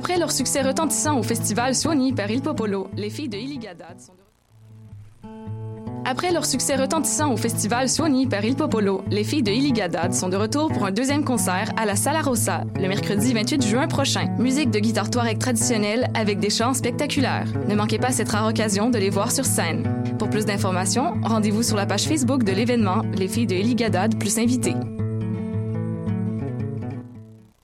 Après leur succès retentissant au festival Suoni par Il Popolo, les filles de Iligadad sont de... Il Popolo, sont de retour pour un deuxième concert à la Sala Rossa le mercredi 28 juin prochain. Musique de guitare touareg traditionnelle avec des chants spectaculaires. Ne manquez pas cette rare occasion de les voir sur scène. Pour plus d'informations, rendez-vous sur la page Facebook de l'événement Les filles de Iligadad plus invités.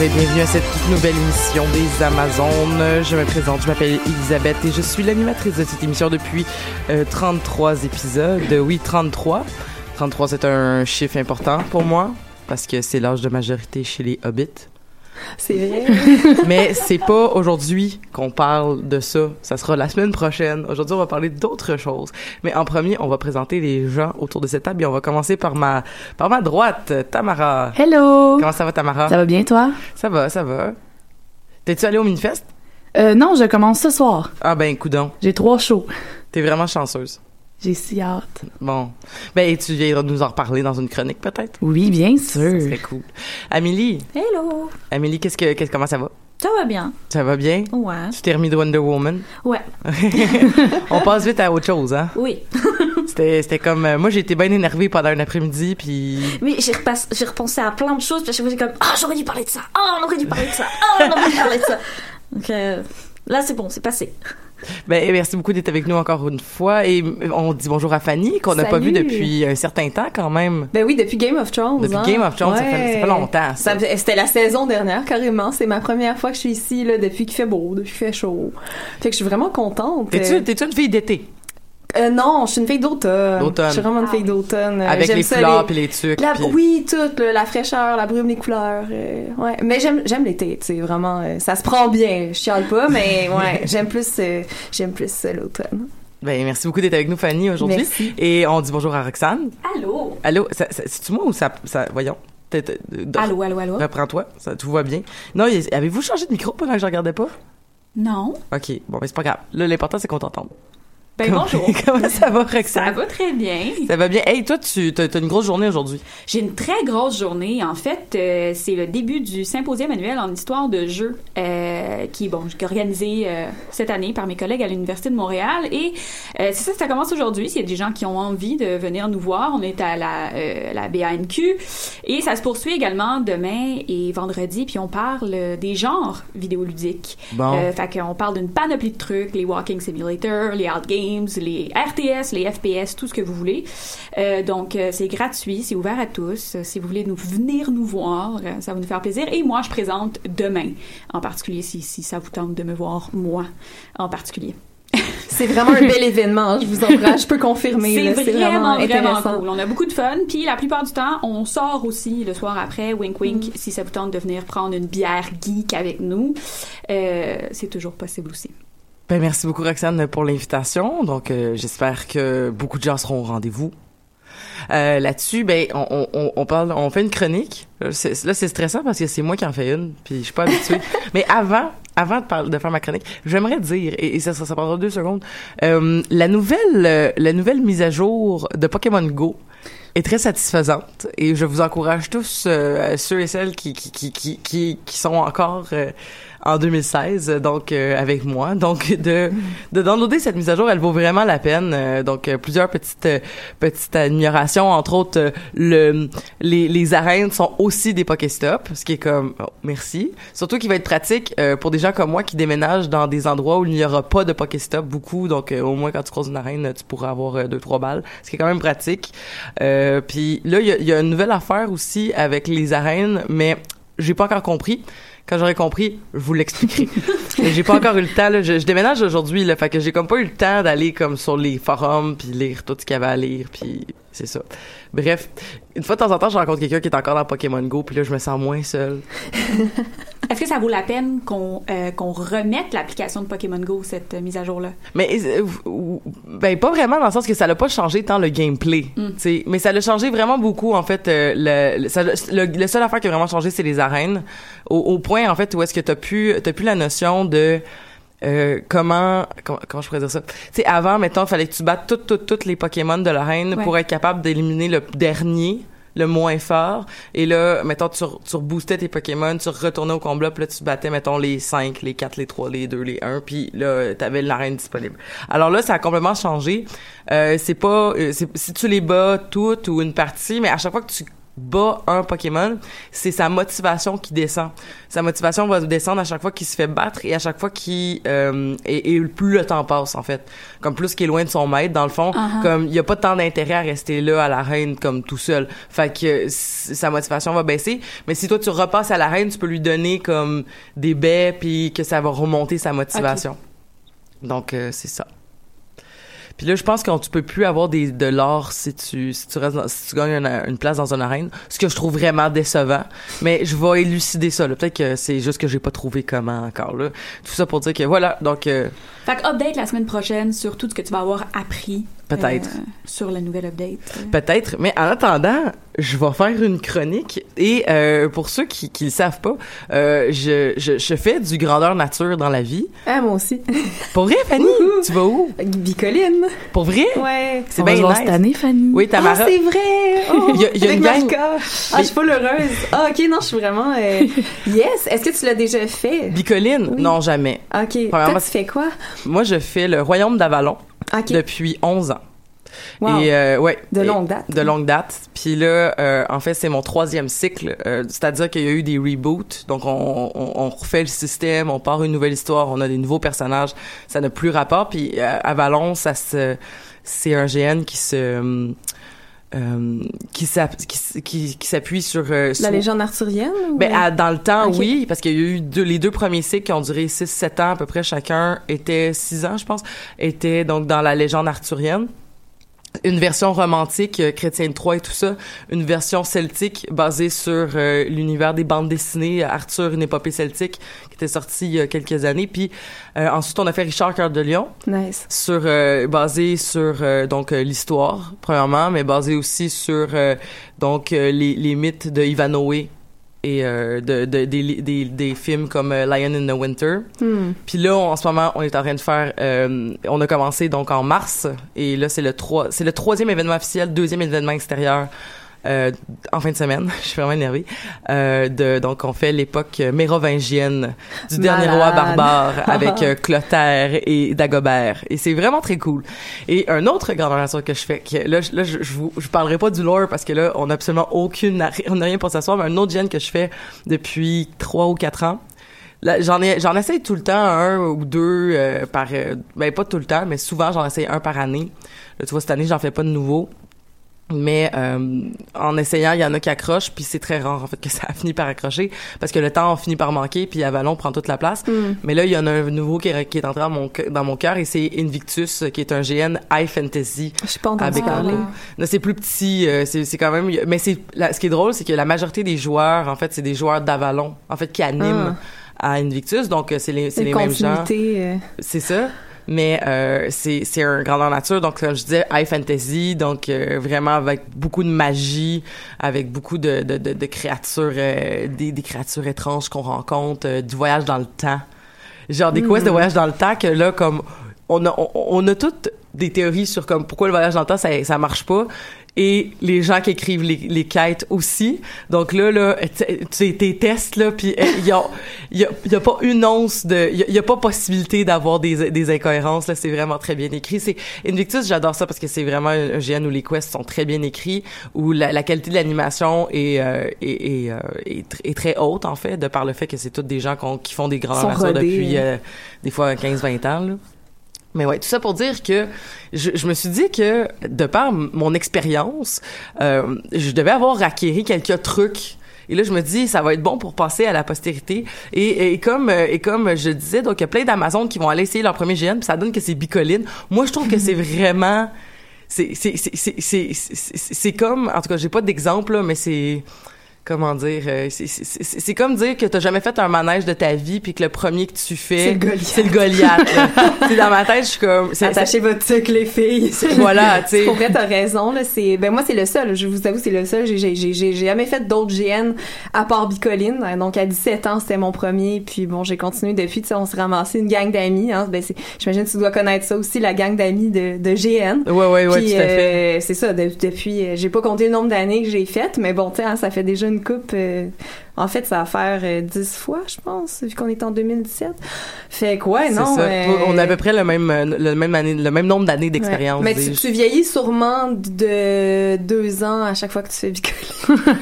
Et bienvenue à cette toute nouvelle émission des Amazones. Je me présente, je m'appelle Elisabeth et je suis l'animatrice de cette émission depuis euh, 33 épisodes. Oui, 33. 33, c'est un chiffre important pour moi parce que c'est l'âge de majorité chez les hobbits. C'est vrai. Mais c'est pas aujourd'hui qu'on parle de ça. Ça sera la semaine prochaine. Aujourd'hui, on va parler d'autres choses. Mais en premier, on va présenter les gens autour de cette table et on va commencer par ma, par ma droite, Tamara. Hello. Comment ça va, Tamara? Ça va bien, toi? Ça va, ça va. T'es-tu allé au Minifest? Euh, non, je commence ce soir. Ah ben, coudon. J'ai trois shows. T'es vraiment chanceuse. J'ai si hâte. Bon. Ben, tu viendras nous en reparler dans une chronique, peut-être? Oui, bien Ça sûr. serait cool. Amélie? Hello! Amélie, qu'est-ce que, qu'est-ce, comment ça va? Ça va bien? Ça va bien? Ouais. Tu t'es remis de Wonder Woman? Ouais. On passe vite à autre chose, hein? Oui. C'était, c'était comme, euh, moi, j'ai été bien énervée pendant un après-midi, puis Mais j'ai repassé- j'ai repensé à plein de choses, puis à chaque fois, j'ai comme, ah, j'aurais dû parler de ça! Ah, on aurait dû parler de ça! Ah, on aurait dû parler de ça! Donc, euh, là, c'est bon, c'est passé. Ben, merci beaucoup d'être avec nous encore une fois. Et on dit bonjour à Fanny, qu'on n'a pas vu Salut. depuis un certain temps quand même. Ben oui, depuis Game of Thrones. Depuis hein. Game of Thrones, ça, Ouais. fait, ça fait longtemps. ça. Ça fait- C'était la saison dernière, carrément. C'est ma première fois que je suis ici, là, depuis qu'il fait beau, depuis qu'il fait chaud. Fait que je suis vraiment contente. T'es-tu, t'es-tu une fille d'été? Euh, non, je suis une fille d'automne. D'automne. Je suis vraiment une fille d'automne. Euh, Avec j'aime les ça, fleurs les- puis les trucs. La, puis- Oui, tout, là, la fraîcheur, la brume, les couleurs. euh, ouais. Mais j'aime, j'aime l'été, tu sais, vraiment. euh, ça se prend bien. Je chiale pas, mais ouais, j'aime plus, euh, j'aime plus euh, l'automne. Ben, merci beaucoup d'être avec nous, Fanny, aujourd'hui. Merci. Et on dit bonjour à Roxane. Allô? Allô, ça, ça- c'est-tu moi ou ça, ça voyons. T'es- t'es- de- Allô, allô, allô? Reprends-toi, ça, tout va bien. Non, y- avez-vous changé de micro pendant que je regardais pas? Non. Ok, bon, mais c'est pas grave. Là, l'important, c'est qu'on t'entende. Ben Comment- bonjour. Comment ça va, Ça Roxane? va très bien. Ça va bien. Hey, toi, tu as, une grosse journée aujourd'hui. J'ai une très grosse journée. En fait, euh, c'est le début du symposium annuel en histoire de jeux euh, qui, bon, qui est organisé euh, cette année par mes collègues à l'Université de Montréal. Et euh, c'est ça, ça commence aujourd'hui. S'il y a des gens qui ont envie de venir nous voir, on est à la, euh, la BANQ. Et ça se poursuit également demain et vendredi. Puis on parle des genres vidéoludiques. Bon. Euh, fait qu'on parle d'une panoplie de trucs, les walking simulators, les out games, les RTS, les FPS, tout ce que vous voulez. Euh, donc euh, c'est gratuit, c'est ouvert à tous. Euh, Si vous voulez nous venir nous voir, ça va nous faire plaisir. Et moi, je présente demain, en particulier si, si ça vous tente de me voir moi en particulier. C'est vraiment un bel événement, je vous encourage, je peux confirmer. C'est vraiment, vraiment, cool. On a beaucoup de fun. Puis la plupart du temps, on sort aussi le soir après, wink wink, si ça vous tente de venir prendre une bière geek avec nous. Euh, c'est toujours possible aussi. Ben, merci beaucoup, Roxane, pour l'invitation. Donc, euh, j'espère que beaucoup de gens seront au rendez-vous. Euh, là-dessus, ben, on, on- on, parle, on fait une chronique. Là, c'est, là, c'est stressant parce que c'est moi qui en fais une, puis je suis pas habituée. Mais avant, avant de, parler, de faire ma chronique, j'aimerais dire, et, et ça, ça, ça prendra deux secondes, euh, la nouvelle, euh, la nouvelle mise à jour de Pokémon Go est très satisfaisante et je vous encourage tous euh, ceux et celles qui qui qui qui qui, qui sont encore euh, en 2016 donc euh, avec moi. Donc de de downloader cette mise à jour elle vaut vraiment la peine. Euh, donc euh, plusieurs petites euh, petites améliorations. Entre autres le les les arènes sont aussi des Pokéstop ce qui est comme oh, merci. Surtout qui va être pratique pour des gens comme moi qui déménagent dans des endroits où il n'y aura pas de Pokéstop beaucoup. Donc au moins quand tu croises une arène tu pourras avoir deux trois balles ce qui est quand même pratique. Puis là il y a, y a une nouvelle affaire aussi avec les arènes mais j'ai pas encore compris quand j'aurai compris, je vous l'expliquerai. Mais j'ai pas encore eu le temps. Là. Je, je déménage aujourd'hui, là, fait que j'ai comme pas eu le temps d'aller comme sur les forums puis lire tout ce qu'il y avait à lire, puis c'est ça. Bref, une fois de temps en temps, je rencontre quelqu'un qui est encore dans Pokémon Go, puis là, je me sens moins seule. Est-ce que ça vaut la peine qu'on euh, qu'on remette l'application de Pokémon Go, cette euh, mise à jour-là? Mais euh, ben pas vraiment dans le sens que ça l'a pas changé tant le gameplay, tu sais, mais ça l'a changé vraiment beaucoup en fait. euh, le, le, ça- le, le seul affaire qui a vraiment changé, c'est les arènes, au, au point en fait où est-ce que t'as plus t'as plus la notion de euh, comment, comment comment je pourrais dire ça? Tu sais avant mettons fallait que tu battes toutes toutes toutes les Pokémon de l'arène Ouais. pour être capable d'éliminer le dernier le moins fort. Et là mettons tu, tu reboostais tes Pokémon tu retournais au combat puis là tu battais mettons les 5 les 4 les 3 les 2 les 1 puis là t'avais l'arène disponible. Alors là ça a complètement changé. Euh, c'est pas euh, si tu les bats toutes ou une partie mais à chaque fois que tu bats un Pokémon, c'est sa motivation qui descend. Sa motivation va descendre à chaque fois qu'il se fait battre et à chaque fois qu'il euh, et, et plus le temps passe en fait. Comme plus qu'il est loin de son maître dans le fond, Uh-huh. comme il y a pas tant d'intérêt à rester là à l'arène comme tout seul. Fait que sa motivation va baisser, mais si toi tu repasses à l'arène, tu peux lui donner comme des baies puis que ça va remonter sa motivation. Donc euh, c'est ça. Puis là, je pense qu'on tu peux plus avoir des de l'or si tu si tu restes si tu gagnes une, une place dans une arène, ce que je trouve vraiment décevant. Mais je vais élucider ça. Peut-être que c'est juste que j'ai pas trouvé comment encore là. Tout ça pour dire que voilà. Donc euh, Fait update la semaine prochaine sur tout ce que tu vas avoir appris. Peut-être. euh, sur la nouvelle update. Euh, peut-être. Mais en attendant, je vais faire une chronique. Et euh, pour ceux qui qui le savent pas, euh, je, je je fais du grandeur nature dans la vie. Ah, moi aussi. Pour vrai, Fanny, tu vas où? Bicoline. Pour vrai? Ouais. C'est On va bien nice. cette année, Fanny. Oui, Ah, Tamara. c'est vrai! Oh, Il y a- il y a avec une gang-. Ah, je suis pas heureuse. Ah, ok, non, je suis vraiment. euh, Yes! Est-ce que tu l'as déjà fait? Bicoline? Oui. Non, jamais. Ok. Toi, tu fais quoi? Moi, je fais le Royaume d'Avalon Ok. depuis 11 ans. Wow. Et euh, ouais, De longue date. De longue date. Puis là, euh, en fait, c'est mon troisième cycle. euh, C'est-à-dire qu'il y a eu des reboots. Donc, on, on, on refait le système, on part une nouvelle histoire, on a des nouveaux personnages. Ça n'a plus rapport. Puis euh, Avalon, ça se, c'est un GN qui se euh, qui s'appuie sur, euh, La sur- légende arthurienne? ben, à- dans le temps, oui, parce qu'il y a eu deux, les deux premiers cycles qui ont duré 6-7 ans à peu près chacun, étaient 6 ans, je pense, étaient donc dans la légende arthurienne. Une version romantique, euh, chrétienne 3 et tout ça. Une version celtique basée sur euh, l'univers des bandes dessinées, Arthur, une épopée celtique, qui était sortie il y a quelques années. Puis euh, ensuite, on a fait Richard Cœur de Lion, Nice. sur euh, basé sur euh, donc euh, l'histoire premièrement mais basé aussi sur euh, donc euh, les, les mythes de Ivanhoe et euh, de, de- des, des, des films comme euh, Lion in the Winter. Hmm. Puis là, on- en ce moment, on est en train de faire. euh, on a commencé donc en mars et là, c'est le trois, c'est le troisième événement officiel, deuxième événement extérieur. Euh, en fin de semaine, je suis vraiment énervée. Euh, de, donc, on fait l'époque mérovingienne du dernier roi barbare avec euh, Clotaire et Dagobert. Et c'est vraiment très cool. Et un autre grandeur nature que je fais, que là, je- là je, je vous je parlerai pas du lore parce que là, on a absolument aucune, on n'a rien pour s'asseoir, mais un autre gène que je fais depuis trois ou quatre ans. Là, j'en ai, j'en essaye tout le temps un ou deux euh, par, euh, ben pas tout le temps, mais souvent j'en essaye un par année. Là, tu vois, cette année, j'en fais pas de nouveau. Mais euh, en essayant, il y en a qui accrochent, puis c'est très rare en fait que ça a fini par accrocher parce que le temps finit par manquer, puis Avalon prend toute la place. Hmm. Mais là, il y en a un nouveau qui est, qui est entré dans mon, cœur- dans mon cœur et c'est Invictus, qui est un GN High Fantasy. Je suis pas entendu parler. Non, c'est plus petit, euh, c'est quand même. Mais c'est ce qui est drôle, c'est que la majorité des joueurs, en fait, c'est des joueurs d'Avalon, en fait, qui animent à Invictus. Donc euh, c'est les, les mêmes gens. euh, C'est ça. Mais euh, c'est c'est un grandeur nature, donc comme je disais, high fantasy, donc euh, vraiment avec beaucoup de magie, avec beaucoup de, de, de, de créatures, euh, des, des créatures étranges qu'on rencontre, euh, du voyage dans le temps. Genre des quests de voyage dans le temps que là, comme on a, on, on a toutes des théories sur comme pourquoi le voyage dans le temps ça, ça marche pas et les gens qui écrivent les, les quêtes aussi. Donc là, là, tu sais, tes tests, là, puis il y a, y, a, y a pas une once de... Il y a, pas possibilité d'avoir des, des incohérences, là, c'est vraiment très bien écrit. C'est Invictus, j'adore ça parce que c'est vraiment un, GN où les quests sont très bien écrits, où la, la qualité de l'animation est, euh, est, est, euh, est, très haute, en fait, de par le fait que c'est tous des gens qu'on- qui font des grands rodés, depuis, hein. euh, des fois, 15-20 ans, là. Mais ouais, tout ça pour dire que je, je me suis dit que de par mon expérience, euh, je devais avoir acquéri quelques trucs. Et là, je me dis, ça va être bon pour passer à la postérité. Et, et comme et comme je disais, donc il y a plein d'Amazones qui vont aller essayer leur premier GN, puis ça donne que c'est bicoline. Moi, je trouve que c'est vraiment, c'est c'est c'est c'est c'est c'est- c'est comme, en tout cas, j'ai pas d'exemple là, mais c'est comment dire, euh, c'est- c'est c'est- c'est comme dire que t'as jamais fait un manège de ta vie puis que le premier que tu fais, C'est le Goliath. c'est le Goliath. là. C'est dans ma tête, je suis comme, c'est- Attachez votre tuque, les filles. Voilà, tu sais. Pour vrai, t'as raison, là. C'est, ben, moi, c'est le seul. Je vous avoue, c'est le seul. J'ai, j'ai, j'ai, j'ai jamais fait d'autres GN à part Bicoline. Donc, à 17 ans, c'était mon premier. Puis, bon, j'ai continué depuis. Tu sais, on s'est ramassé une gang d'amis, hein. Ben, c'est, j'imagine que tu dois connaître ça aussi, la gang d'amis de, de GN. Ouais, ouais, ouais, Puis, tout à fait. euh, c'est ça, de- depuis, euh, j'ai pas compté le nombre d'années que j'ai faites, mais bon, tu sais, hein, ça fait déjà une coupe. Euh, en fait, ça va faire euh, 10 fois, je pense, vu qu'on est en 2017. Fait que, ouais, non. ça. euh, On a à peu près le même, euh, le même année, le même nombre d'années d'expérience. Ouais. Mais tu, vieillis sûrement de deux ans à chaque fois que tu fais bicoler.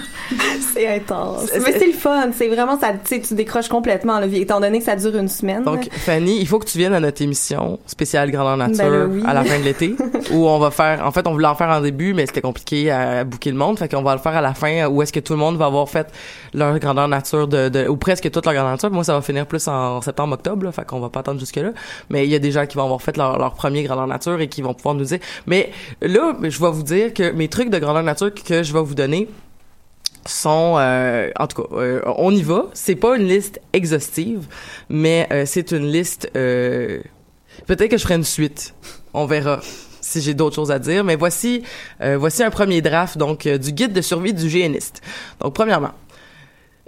c'est intense. Mais c'est le fun. C'est vraiment, ça, tu décroches complètement, là, étant donné que ça dure une semaine. Donc, Fanny, il faut que tu viennes à notre émission spéciale Grandeur Nature Ben oui. à la fin de l'été, où on va faire, en fait, on voulait en faire en début, mais c'était compliqué à bouquer le monde, fait qu'on va le faire à la fin, où est-ce que tout le monde va avoir fait leur Grandeur Nature de, de- ou presque toute leur Grandeur Nature. Moi, ça va finir plus en septembre-octobre, là, fait qu'on va pas attendre jusque-là. Mais il y a des gens qui vont avoir fait leur, leur premier Grandeur Nature et qui vont pouvoir nous dire. Mais là, je vais vous dire que mes trucs de Grandeur Nature que je vais vous donner, sont euh, en tout cas euh, on y va c'est pas une liste exhaustive mais euh, c'est une liste euh, peut-être que je ferai une suite on verra si j'ai d'autres choses à dire mais voici euh, voici un premier draft donc du guide de survie du géniste donc premièrement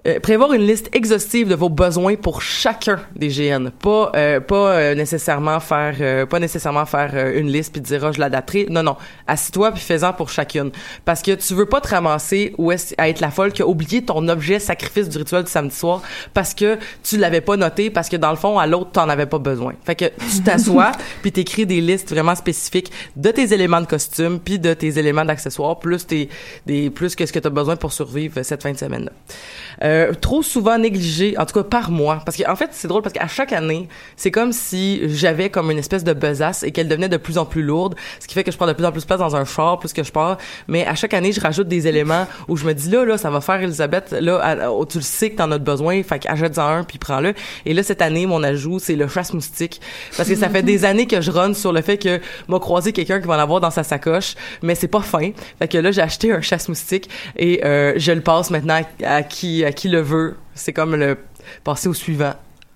euh, prévoir une liste exhaustive de vos besoins pour chacun des GN, pas euh, pas euh, nécessairement faire euh, pas nécessairement faire euh, une liste puis dire ah, je l'adapterai. Non non, assis-toi puis fais-en pour chacune parce que tu veux pas te ramasser ou est à être la folle qui a oublié ton objet sacrifice du rituel du samedi soir parce que tu l'avais pas noté parce que dans le fond à l'autre t'en avais pas besoin. Fait que tu t'assois puis t'écris des listes vraiment spécifiques de tes éléments de costume puis de tes éléments d'accessoires plus tes des plus que ce que tu as besoin pour survivre cette fin de semaine là. Euh, trop souvent négligé, en tout cas par moi. Parce qu'en fait, c'est drôle parce qu'à chaque année, c'est comme si j'avais comme une espèce de besace et qu'elle devenait de plus en plus lourde, ce qui fait que je prends de plus en plus de place dans un char plus que je pars. Mais à chaque année, je rajoute des éléments où je me dis là, là, ça va faire Elisabeth, là, à- à- tu le sais que t'en as besoin, fait qu'achète-en un puis prends-le. Et là, cette année, mon ajout, c'est le chasse-moustique. Parce que ça fait des années que je run sur le fait que m'a croisé quelqu'un qui va en avoir dans sa sacoche, mais c'est pas fin. Fait que là, j'ai acheté un chasse-moustique et euh, je le passe maintenant à, à qui à qui le veut. C'est comme le passer au suivant.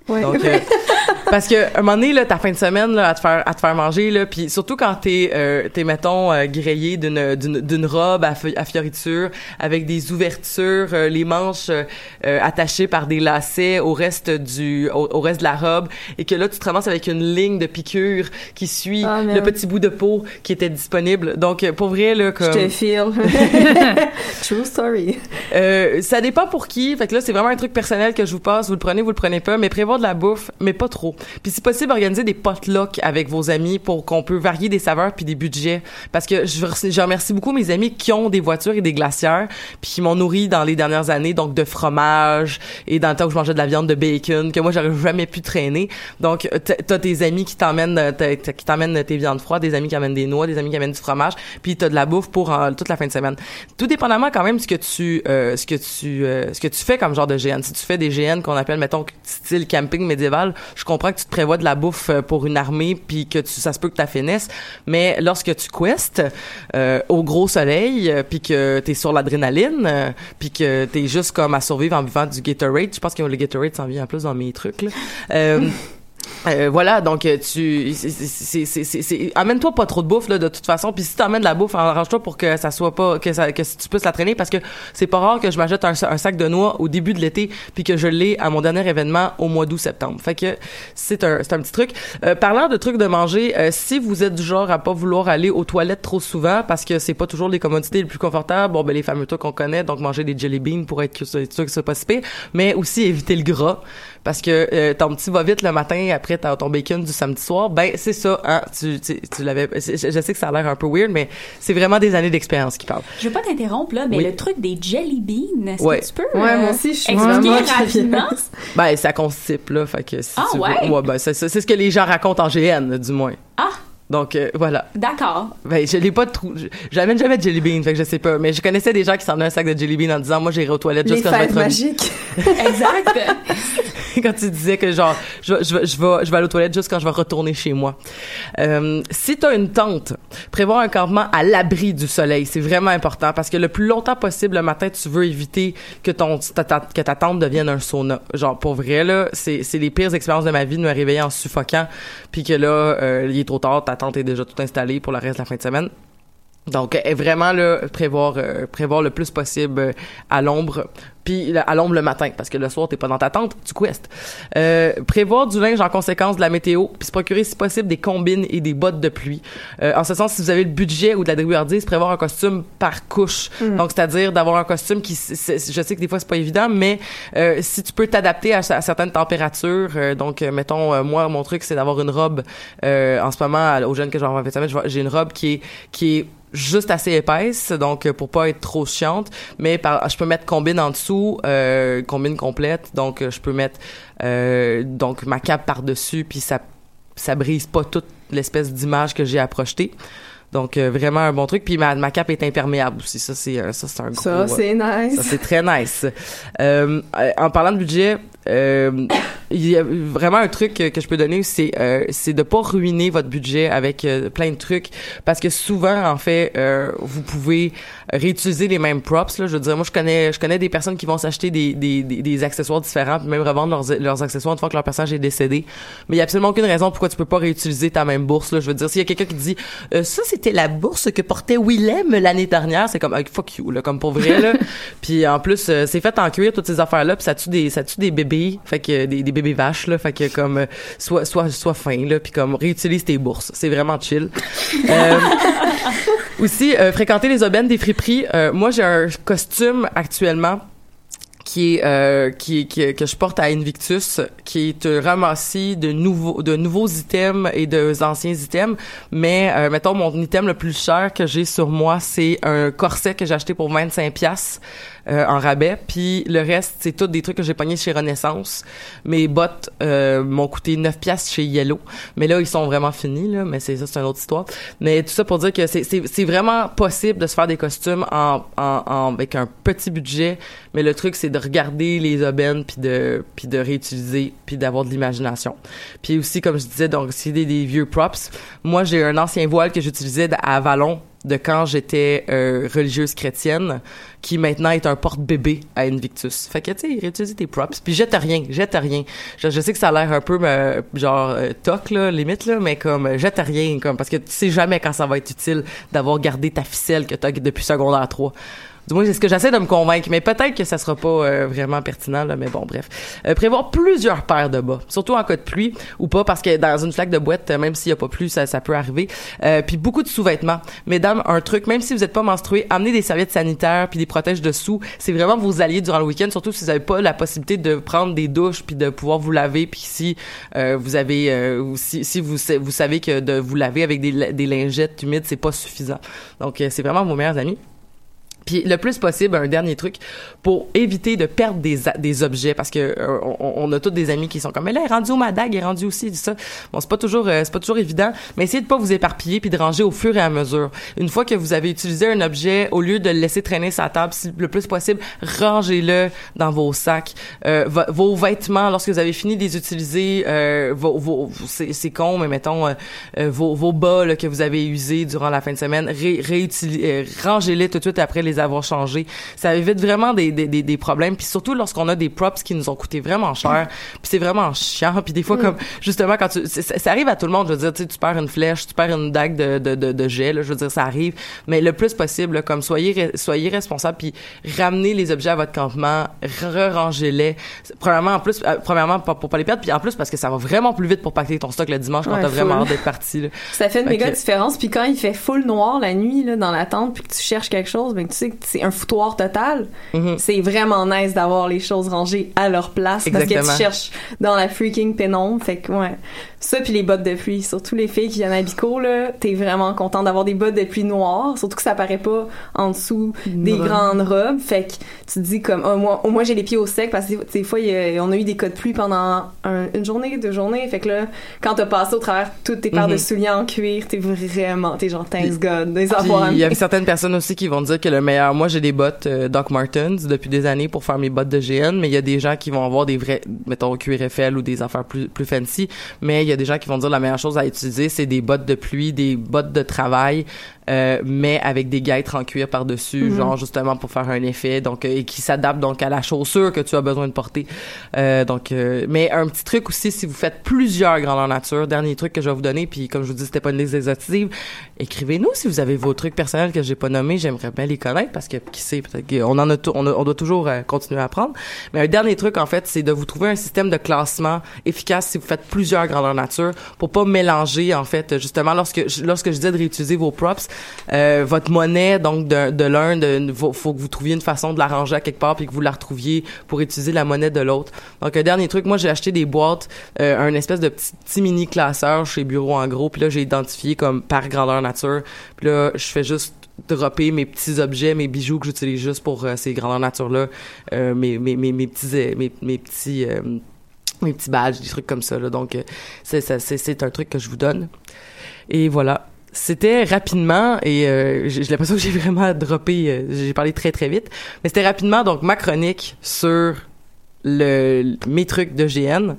Ouais. Donc, euh, Parce que un moment donné, là, ta fin de semaine, là, à te faire, à te faire manger, là, puis surtout quand t'es, euh, t'es, mettons, euh, grillé d'une, d'une, d'une robe à, à fioriture, avec des ouvertures, euh, les manches euh, euh, attachées par des lacets au reste du, au, au reste de la robe, et que là, tu te ramasses avec une ligne de piqûre qui suit Ah, le petit bout de peau qui était disponible. Donc, pour vrai, là, comme... Je te feel. True story. Euh, ça dépend pour qui. Fait que là, c'est vraiment un truc personnel que je vous passe. Vous le prenez, vous le prenez pas. Mais prévoir de la bouffe, mais pas trop. Puis si possible, organiser des potlucks avec vos amis pour qu'on peut varier des saveurs puis des budgets. Parce que je, remercie beaucoup mes amis qui ont des voitures et des glacières puis qui m'ont nourri dans les dernières années. Donc de fromage et dans le temps où je mangeais de la viande de bacon que moi, j'aurais jamais pu traîner. Donc t'as tes amis qui t'emmènent qui t'emmènent tes viandes froides, des amis qui amènent des noix, des amis qui amènent du fromage, puis t'as de la bouffe pour euh, toute la fin de semaine. Tout dépendamment quand même ce que tu euh, ce que tu euh, ce que tu fais comme genre de GN. Si tu fais des GN qu'on appelle mettons style camping médiéval, je comprends que tu te prévois de la bouffe euh, pour une armée puis que tu ça se peut que tu finisses, mais lorsque tu questes euh, au gros soleil euh, puis que tu es sur l'adrénaline puis que tu es juste comme à survivre en buvant du Gatorade, je pense que le Gatorade s'en vient en plus dans mes trucs euh, voilà, donc euh, tu amène-toi pas trop de bouffe là de toute façon, puis si t'amènes de la bouffe, arrange-toi pour que ça soit pas que ça que tu puisses la traîner parce que c'est pas rare que je m'achète un, sac de noix au début de l'été puis que je l'ai à mon dernier événement au mois d'août septembre. Fait que c'est un un petit truc. Euh, parlant de trucs de manger, euh, si vous êtes du genre à pas vouloir aller aux toilettes trop souvent parce que c'est pas toujours les commodités les plus confortables, bon ben les fameux trucs qu'on connaît, donc manger des jelly beans pour être sûr que c'est pas si pire, mais aussi éviter le gras parce que euh, ton petit va vite le matin après ton bacon du samedi soir, ben c'est ça, hein, tu, tu, tu l'avais, je, je sais que ça a l'air un peu weird, mais c'est vraiment des années d'expérience qui parlent. Je veux pas t'interrompre là, mais Oui. le truc des jelly beans, est-ce Ouais. que tu peux Ouais, euh, moi aussi, je suis expliquer rapidement? Ben ça constipe là, fait que si Ah, tu ouais? veux, ouais, ben c'est ça, c'est ce que les gens racontent en GN du moins. Ah, Donc euh, voilà. d'accord. Ben, je l'ai pas trop. je- J'amène jamais de jelly bean, fait que je sais pas. Mais je connaissais des gens qui s'en un sac de jelly bean en disant, moi, j'irai aux toilettes Les juste quand je vais fêtes être magiques. Exact. quand tu disais que genre je, vais- je, vais- je vais je vais aller aux toilettes juste quand je vais retourner chez moi. Euh, si tu as une tente, prévoir un campement à l'abri du soleil, c'est vraiment important parce que le plus longtemps possible le matin, tu veux éviter que ton ta, ta- que ta tente devienne un sauna. Genre pour vrai là, c'est c'est les pires expériences de ma vie de me réveiller en suffoquant puis que là euh, il est trop tard, ta tente est déjà tout installée pour le reste de la fin de semaine. Donc, vraiment là, prévoir euh, prévoir le plus possible euh, à l'ombre, puis à l'ombre le matin, parce que le soir t'es pas dans ta tente, tu questes. Euh, prévoir du linge en conséquence de la météo, puis se procurer si possible des combines et des bottes de pluie. Euh, en ce sens, si vous avez le budget ou de la débrouillardise, prévoir un costume par couche. Donc, c'est-à-dire d'avoir un costume qui, je sais que des fois c'est pas évident, mais euh, si tu peux t'adapter à, à certaines températures, euh, donc mettons euh, moi mon truc c'est d'avoir une robe euh, en ce moment aux jeunes que j'ai en fait j'ai une robe qui est qui est juste assez épaisse, donc euh, pour pas être trop chiante, mais par, je peux mettre combine en dessous, euh, combine complète, donc euh, je peux mettre euh, donc ma cape par dessus, puis ça ça brise pas toute l'espèce d'image que j'ai à projeter. Donc euh, vraiment un bon truc, puis ma, ma cape est imperméable aussi, ça c'est ça c'est un gros. Ça, c'est nice. ça, c'est très nice. En parlant de budget, euh, il y a vraiment un truc que, que je peux donner, c'est euh, c'est de pas ruiner votre budget avec euh, plein de trucs, parce que souvent, en fait, euh, vous pouvez réutiliser les mêmes props. Là, je veux dire, moi, je connais je connais des personnes qui vont s'acheter des, des, des, des accessoires différents, puis même revendre leurs, leurs accessoires une fois que leur personnage est décédé. Mais il y a absolument aucune raison pourquoi tu peux pas réutiliser ta même bourse. Là. Je veux dire, s'il y a quelqu'un qui dit euh, ça, c'était la bourse que portait Willem l'année dernière, c'est comme ah, fuck you, là, comme pour vrai là. puis en plus, euh, c'est fait en cuir toutes ces affaires là, puis ça tue des ça tue des bébés, fait que des, des bébés vaches là, fait que comme euh, soit soit soit fin là, puis comme réutilise tes bourses, c'est vraiment chill. Euh, aussi, euh, fréquenter les aubaines des friperies. Moi, j'ai un costume actuellement qui est, euh, qui, qui que je porte à Invictus, qui est un ramassis de nouveaux de nouveaux items et de anciens items. Mais euh, mettons mon item le plus cher que j'ai sur moi, c'est un corset que j'ai acheté pour 25 pièces en rabais. Puis le reste, c'est tout des trucs que j'ai pognés chez Renaissance. Mes bottes euh, m'ont coûté 9 pièces chez Yellow. Mais là, ils sont vraiment finis, là. Mais c'est ça, c'est une autre histoire. Mais tout ça pour dire que c'est, c'est vraiment possible de se faire des costumes en, en, en- avec un petit budget. Mais le truc, c'est de de regarder les aubaines puis de puis de réutiliser puis d'avoir de l'imagination. Puis aussi comme je disais donc c'est des, vieux props. Moi j'ai un ancien voile que j'utilisais à Avalon de quand j'étais euh, religieuse chrétienne, qui maintenant est un porte-bébé à Invictus. Fait que, tu sais, réutiliser tes props. Puis jette rien, jette rien. Je, sais que ça a l'air un peu, euh, genre, euh, toc, là, limite, là, mais comme, euh, jette rien, comme, parce que tu sais jamais quand ça va être utile d'avoir gardé ta ficelle que t'as depuis secondaire 3. Du moins, c'est ce que j'essaie de me convaincre, mais peut-être que ça sera pas euh, vraiment pertinent, là, mais bon, bref. Euh, prévoir plusieurs paires de bas, surtout en cas de pluie ou pas, parce que dans une flaque de boîte, même s'il y a pas plu, ça, ça peut arriver. Euh, puis beaucoup de sous-vêtements. Mesdames, un truc, même si vous êtes pas menstrué, amenez des serviettes sanitaires puis des protèges dessous. C'est vraiment vos alliés durant le week-end, surtout si vous avez pas la possibilité de prendre des douches puis de pouvoir vous laver, puis si euh, vous avez, euh, si, si vous savez que de vous laver avec des, des lingettes humides, c'est pas suffisant. Donc, euh, c'est vraiment vos meilleurs amis. Puis le plus possible, un dernier truc pour éviter de perdre des, des objets parce que euh, on, on a tous des amis qui sont comme mais là, elle est rendue où ma dague, elle est rendue aussi ça. Bon, c'est pas toujours euh, c'est pas toujours évident, mais essayez de pas vous éparpiller puis de ranger au fur et à mesure. Une fois que vous avez utilisé un objet, au lieu de le laisser traîner la table, si le plus possible, rangez-le dans vos sacs. Euh, vo- vos vêtements, lorsque vous avez fini de les utiliser, euh, vos, vos, c'est con, mais mettons euh, euh, vos, vos bas là, que vous avez usés durant la fin de semaine, ré, rangez-les tout de suite après les avoir changés. Ça évite vraiment des, des, des, des problèmes. Puis surtout lorsqu'on a des props qui nous ont coûté vraiment cher, puis c'est vraiment chiant. Puis des fois, comme justement, quand tu, ça, ça arrive à tout le monde. Je veux dire, tu sais, tu perds une flèche, tu perds une dague de, de, de, de jet. Là, je veux dire, ça arrive. Mais le plus possible, là, comme soyez soyez responsable, puis ramenez les objets à votre campement, re-rangez-les. Premièrement, en plus, euh, premièrement pour, pour pas les perdre, puis en plus parce que ça va vraiment plus vite pour pacter ton stock le dimanche quand Ouais, t'as vraiment hâte d'être parti. là. Ça fait une méga que- différence. Puis quand il fait full noir la nuit là, dans la tente, puis que tu cherches quelque chose, ben tu sais que c'est un foutoir total. Mhm. C'est vraiment nice d'avoir les choses rangées à leur place parce que Exactement. tu cherches dans la freaking pénombre. Fait que ouais, ça puis les bottes de pluie. Surtout les filles qui viennent à Bico là, t'es vraiment content d'avoir des bottes de pluie noires. Surtout que ça paraît pas en dessous des grandes robes. Fait que tu te dis comme, oh, moi, au moins j'ai les pieds au sec parce que des- fois a- on a eu des cas de pluie pendant un- une journée, deux journées. Fait que là, quand t'as passé au travers toutes tes paires de Mhm. souliers en cuir, t'es vraiment, t'es genre thanks God, des il y a certaines personnes aussi qui vont dire que le meilleur, moi j'ai des bottes euh, Doc Martens depuis des années pour faire mes bottes de GN, mais il y a des gens qui vont avoir des vrais, mettons QRFL ou des affaires plus, plus fancy, mais il y a des gens qui vont dire la meilleure chose à utiliser c'est des bottes de pluie, des bottes de travail, euh, mais avec des guêtres en cuir par-dessus, Mhm. genre justement pour faire un effet, donc euh, et qui s'adaptent donc à la chaussure que tu as besoin de porter. Euh, donc, euh, mais un petit truc aussi, si vous faites plusieurs grandeurs nature, dernier truc que je vais vous donner, puis comme je vous dis, c'était pas une liste exhaustive, écrivez-nous si vous avez vos trucs personnels que j'ai pas nommés, j'aimerais bien les connaître parce que qui sait, peut-être qu'on en a, on, a- on doit toujours continuer à apprendre. Mais un dernier truc en fait, c'est de vous trouver un système de classement efficace si vous faites plusieurs grandeurs nature pour pas mélanger en fait justement lorsque lorsque je disais de réutiliser vos props, euh, votre monnaie donc de, l'un, de faut, que vous trouviez une façon de la ranger à quelque part puis que vous la retrouviez pour utiliser la monnaie de l'autre. Donc un dernier truc, moi j'ai acheté des boîtes, euh, un espèce de petit, mini classeur chez Bureau en gros, puis là j'ai identifié comme par grandeur nature. Puis là je fais juste dropper mes petits objets, mes bijoux que j'utilise juste pour euh, ces grandeurs nature là, euh, mes, petits mes, petits badges, des trucs comme ça. Donc c'est un truc que je vous donne. Et voilà. C'était rapidement et euh, j'ai l'impression que j'ai vraiment droppé, euh, j'ai parlé très très vite, mais c'était rapidement donc ma chronique sur le mes trucs de GN.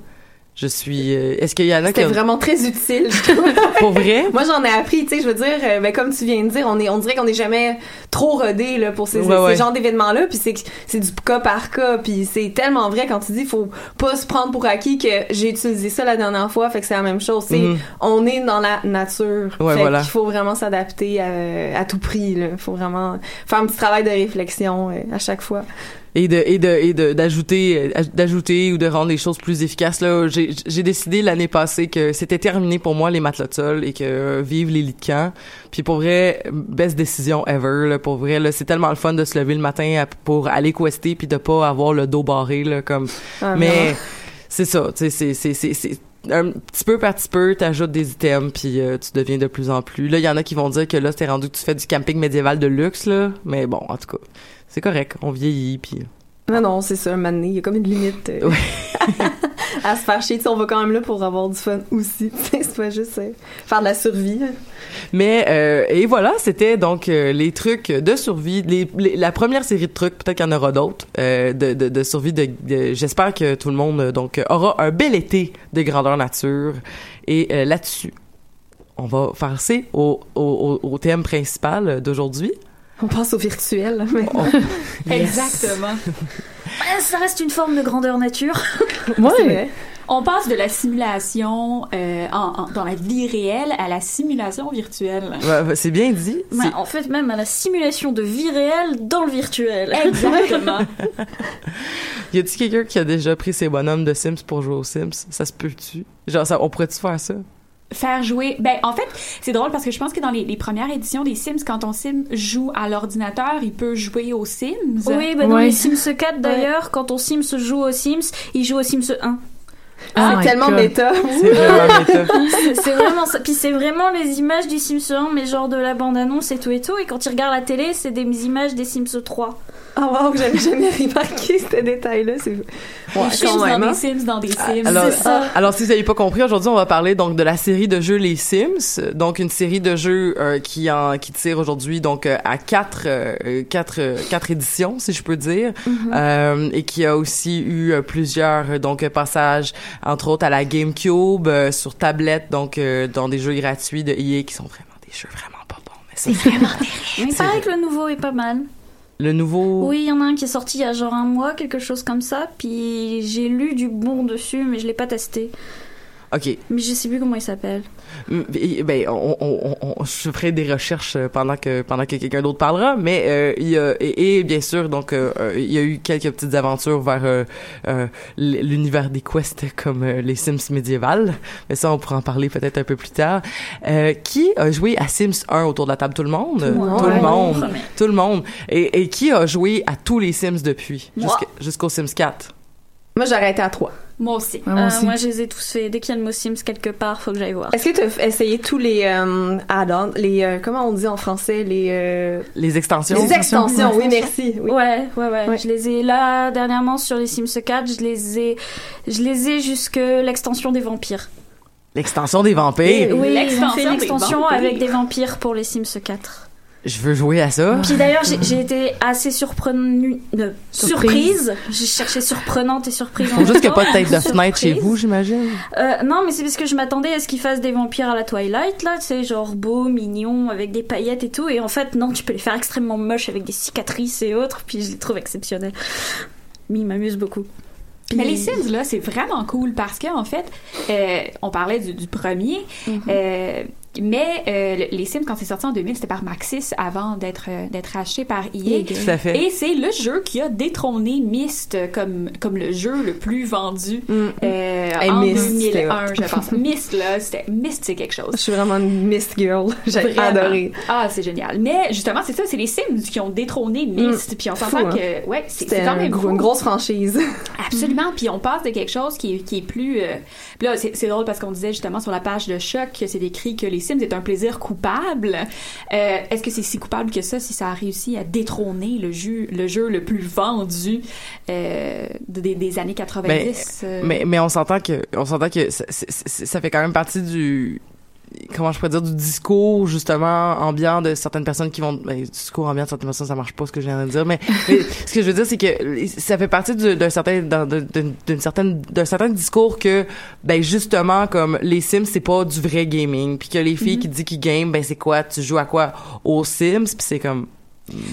Je suis. euh, Est-ce qu'il y en a qui C'était vraiment très utile, je trouve. pour vrai? Moi, j'en ai appris, tu sais, je veux dire, euh, ben, comme tu viens de dire, on est, on dirait qu'on n'est jamais trop rodé, là, pour ces, Ouais, ces ouais. genres d'événements-là, puis c'est, que- c'est du cas par cas, puis c'est tellement vrai quand tu dis, faut pas se prendre pour acquis que j'ai utilisé ça la dernière fois, fait que c'est la même chose, c'est, Mhm. on est dans la nature, Ouais, fait voilà. qu'il faut vraiment s'adapter à, à tout prix, là, faut vraiment faire un petit travail de réflexion euh, à chaque fois. Et de et de et d'ajouter euh, d'ajouter ou de rendre les choses plus efficaces. Là j'ai décidé l'année passée que c'était terminé pour moi les matelas de sol et que euh, vive les lits de camp. Puis pour vrai best décision ever là. Pour vrai là c'est tellement le fun de se lever le matin à- pour aller quester puis de pas avoir le dos barré là comme. Ah, mais c'est ça tu sais c'est c'est c'est c'est un petit peu par petit peu, t'ajoutes des items puis euh, tu deviens de plus en plus. Là, il y en a qui vont dire que là, t'es rendu que tu fais du camping médiéval de luxe là, mais bon, en tout cas, c'est correct, on vieillit puis Non, non, c'est ça, un il y a comme une limite. euh, Ouais. à se faire chier. On va quand même là pour avoir du fun aussi. C'est pas juste euh, faire de la survie. Mais euh, et voilà, c'était donc euh, les trucs de survie, les, les- la première série de trucs. Peut-être qu'il y en aura d'autres euh, de, de, de survie. De, de- J'espère que tout le monde euh, donc aura un bel été de grandeur nature. Et euh, là-dessus, on va passer au, au, au, au thème principal d'aujourd'hui. On passe au virtuel. mais- Exactement. Ouais, ça reste une forme de grandeur nature. Vrai. On passe de la simulation euh, en- en- dans la vie réelle à la simulation virtuelle. Ouais, C'est bien dit. Ouais, en fait, même à la simulation de vie réelle dans le virtuel. Exactement. Y a-t-il quelqu'un qui a déjà pris ses bonhommes de Sims pour jouer aux Sims? Ça se peut-tu? Genre, ça, on pourrait-tu faire ça? Faire jouer. Ben, en fait, c'est drôle parce que je pense que dans les, les premières éditions des Sims, quand ton Sim joue à l'ordinateur, il peut jouer aux Sims. Oui, bah dans Ouais. les Sims 4 d'ailleurs, quand ton Sims joue aux Sims, il joue aux Sims 1. Oh my c'est tellement méta. C'est vraiment. C'est vraiment ça. Puis c'est vraiment les images du Sims 1, mais genre de la bande-annonce et tout et tout. Et quand il regarde la télé, c'est des images des Sims 3. Ah wow, j'avais jamais remarqué ce détail-là. C'est ouais, Des quand dans même. des hein. Sims dans des Sims. Alors, C'est ça. alors, si vous n'avez pas compris, aujourd'hui, on va parler donc de la série de jeux Les Sims, donc une série de jeux euh, qui en qui tire aujourd'hui donc euh, à quatre euh, quatre quatre éditions, si je peux dire, Euh, et qui a aussi eu plusieurs donc passages, entre autres à la GameCube, sur tablette, donc dans des jeux gratuits de EA qui sont vraiment des jeux vraiment pas bons. Mais ça, Mais il paraît que le nouveau est pas mal. Le nouveau. Oui, il y en a un qui est sorti il y a genre un mois, quelque chose comme ça. Puis j'ai lu du bon dessus, mais je l'ai pas testé. Ok. Mais je sais plus comment il s'appelle. Mm, Ben, on, on, on, je ferai des recherches euh, pendant que pendant que quelqu'un d'autre parlera, mais euh, il y a, et, et bien sûr, donc euh, euh, il y a eu quelques petites aventures vers euh, euh, l'univers des quests comme les Sims médiévales, mais ça on pourra en parler peut-être un peu plus tard. Euh, qui a joué à Sims 1 autour de la table? Tout le monde, tout le monde, tout le monde, et, et qui a joué à tous les Sims depuis? Jusqu'au Sims 4. Moi, j'ai arrêté à 3. Moi aussi. Ouais, moi Euh, aussi. moi, je les ai tous fait. Dès qu'il y a le mot Sims quelque part, faut que j'aille voir. Est-ce que tu as essayé tous les euh, add-ons, les euh, comment on dit en français, les euh, Les extensions. les extensions Oui, merci. Oui. Ouais, ouais, ouais, Ouais. Je les ai là dernièrement sur les Sims 4. Je les ai, je les ai jusque l'extension des vampires. L'extension des vampires. Oui, ont L'extension fait des l'extension vampires. avec des vampires pour les Sims 4. Je veux jouer à ça. Puis d'ailleurs, j'ai été assez surprenue, euh, Surprise. surprise. J'ai cherché surprenante et surprise. en Faut juste qu'il n'y a pas de tête de fenêtre chez vous, j'imagine. Euh, non, mais c'est parce que je m'attendais à ce qu'ils fassent des vampires à la Twilight, là, tu sais, genre beau, mignon, avec des paillettes et tout. Et en fait, non, tu peux les faire extrêmement moches avec des cicatrices et autres. Puis je les trouve exceptionnels. Mais ils m'amusent beaucoup. Puis- Mais les Sims, là, c'est vraiment cool parce que en fait, euh, on parlait du, du premier, Mhm. euh, mais euh, le- les Sims, quand c'est sorti en 2000, c'était par Maxis avant d'être euh, d'être acheté par EA. Tout à fait. Et c'est le jeu qui a détrôné Myst comme, comme le jeu le plus vendu Mm. euh, Hey, en Myst, c'était 2001, hot. je pense. Myst, là, c'était Myst, c'est quelque chose. Je suis vraiment une Mist Girl. J'ai adoré. Ah, c'est génial. Mais justement, c'est ça, c'est les Sims qui ont détrôné Myst. Puis on s'entend hein. que, ouais, c'est quand un même gros- fou. une grosse franchise. Absolument. Puis on passe de quelque chose qui est, qui est plus. euh, là, c'est c'est drôle parce qu'on disait justement sur la page de choc que c'est écrit que les Sims est un plaisir coupable. Euh, Est-ce que c'est si coupable que ça si ça a réussi à détrôner le jeu, le jeu le plus vendu euh, des, des années 90 euh, Mais, mais on s'entend que, on s'entend que ça fait quand même partie du, comment je pourrais dire, du discours, justement, ambiant de certaines personnes qui vont, ben, discours ambiant de certaines personnes, ça marche pas ce que je viens de dire, mais, mais ce que je veux dire, c'est que ça fait partie du- d'un certain, d'un- d'une certaine, d'un certain discours que, ben, justement, comme les Sims, c'est pas du vrai gaming, puis que les filles qui disent qu'ils game, ben, c'est quoi, tu joues à quoi? Aux Sims, puis c'est comme,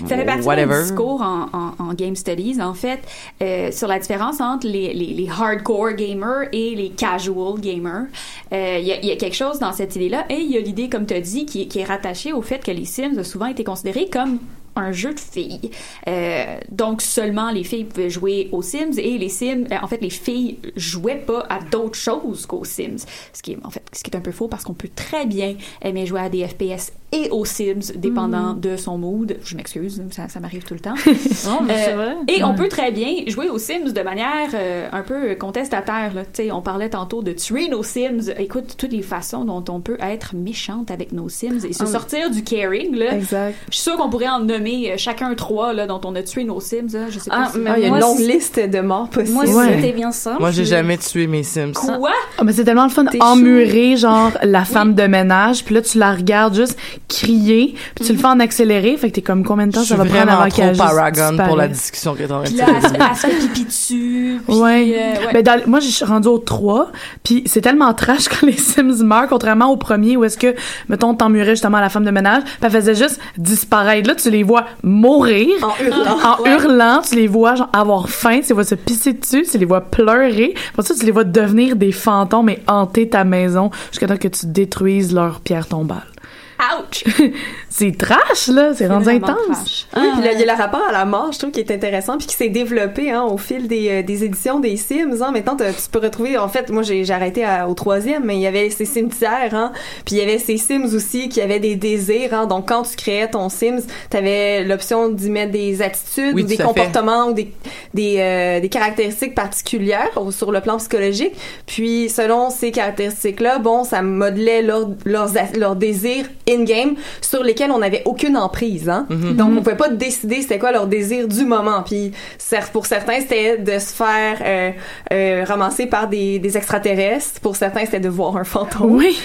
Ça fait partie d'un discours en, en, en game studies, en fait, euh, sur la différence entre les, les, les hardcore gamers et les casual gamers. Euh, Il y, a, il y a quelque chose dans cette idée-là, et il y a l'idée, comme tu as dit, qui, qui est rattachée au fait que les Sims ont souvent été considérés comme un jeu de filles. Euh, donc seulement les filles pouvaient jouer aux Sims et les Sims, euh, en fait les filles jouaient pas à d'autres choses qu'aux Sims. Ce qui est en fait ce qui est un peu faux parce qu'on peut très bien aimer jouer à des FPS et aux Sims, dépendant Mhm. de son mood. Je m'excuse, ça, ça m'arrive tout le temps. Non, mais c'est Euh, vrai. et on peut très bien jouer aux Sims de manière euh, un peu contestataire. Là. Tu sais, on parlait tantôt de tuer nos Sims. Écoute, toutes les façons dont on peut être méchante avec nos Sims et se Ah oui. sortir du caring. Là. Exact. Je suis sûre qu'on pourrait en nommer euh, chacun trois là, dont on a tué nos Sims. là. Je sais pas Ah, si... mais Ah, il y a moi, une longue liste de morts possibles. Moi, Ouais. c'était bien simple. Moi, j'ai jamais tué mes Sims. Quoi? Ah, mais c'est tellement le fun emmurer genre la femme de ménage puis là tu la regardes juste crier puis tu le fais en accéléré fait que t'es comme combien de temps Je ça va prendre avant qu'elle juste paragon pour la discussion que t'es en train de se- pipi dessus. Puis, Ouais. euh, ouais. Ben, dans- moi, je suis rendue au 3, puis c'est tellement trash quand les Sims meurent, contrairement au premier où est-ce que, mettons, t'emmurais justement la femme de ménage, puis elle faisait juste disparaître. Là, tu les vois mourir. En hurlant. En hurlant, tu les vois genre avoir faim, tu les vois se pisser dessus, tu les vois pleurer. Pour ça, tu les vois devenir des fantômes et hanter ta maison jusqu'à temps que tu détruises leur pierre tombale. Ouch! C'est trash, là. C'est rendu vraiment intense. trash. Oui, puis là, il y a le rapport à la mort, je trouve, qui est intéressant, puis qui s'est développé hein, au fil des, euh, des éditions des Sims. Hein. Maintenant, tu peux retrouver, en fait, moi j'ai arrêté à- au troisième, mais il y avait ces cimetières, hein, puis il y avait ces Sims aussi qui avaient des désirs. Hein. Donc, quand tu créais ton Sims, t'avais l'option d'y mettre des attitudes Oui, ou des fait. comportements ou des, des, euh, des caractéristiques particulières sur le plan psychologique. Puis, selon ces caractéristiques-là, bon, ça modelait leur- leurs, a- leurs désirs in-game sur lesquels on n'avait aucune emprise. Hein? Mhm. Donc, on pouvait pas décider c'était quoi leur désir du moment. Puis, pour certains, c'était de se faire euh, euh, ramasser par des, des extraterrestres. Pour certains, c'était de voir un fantôme. Oui.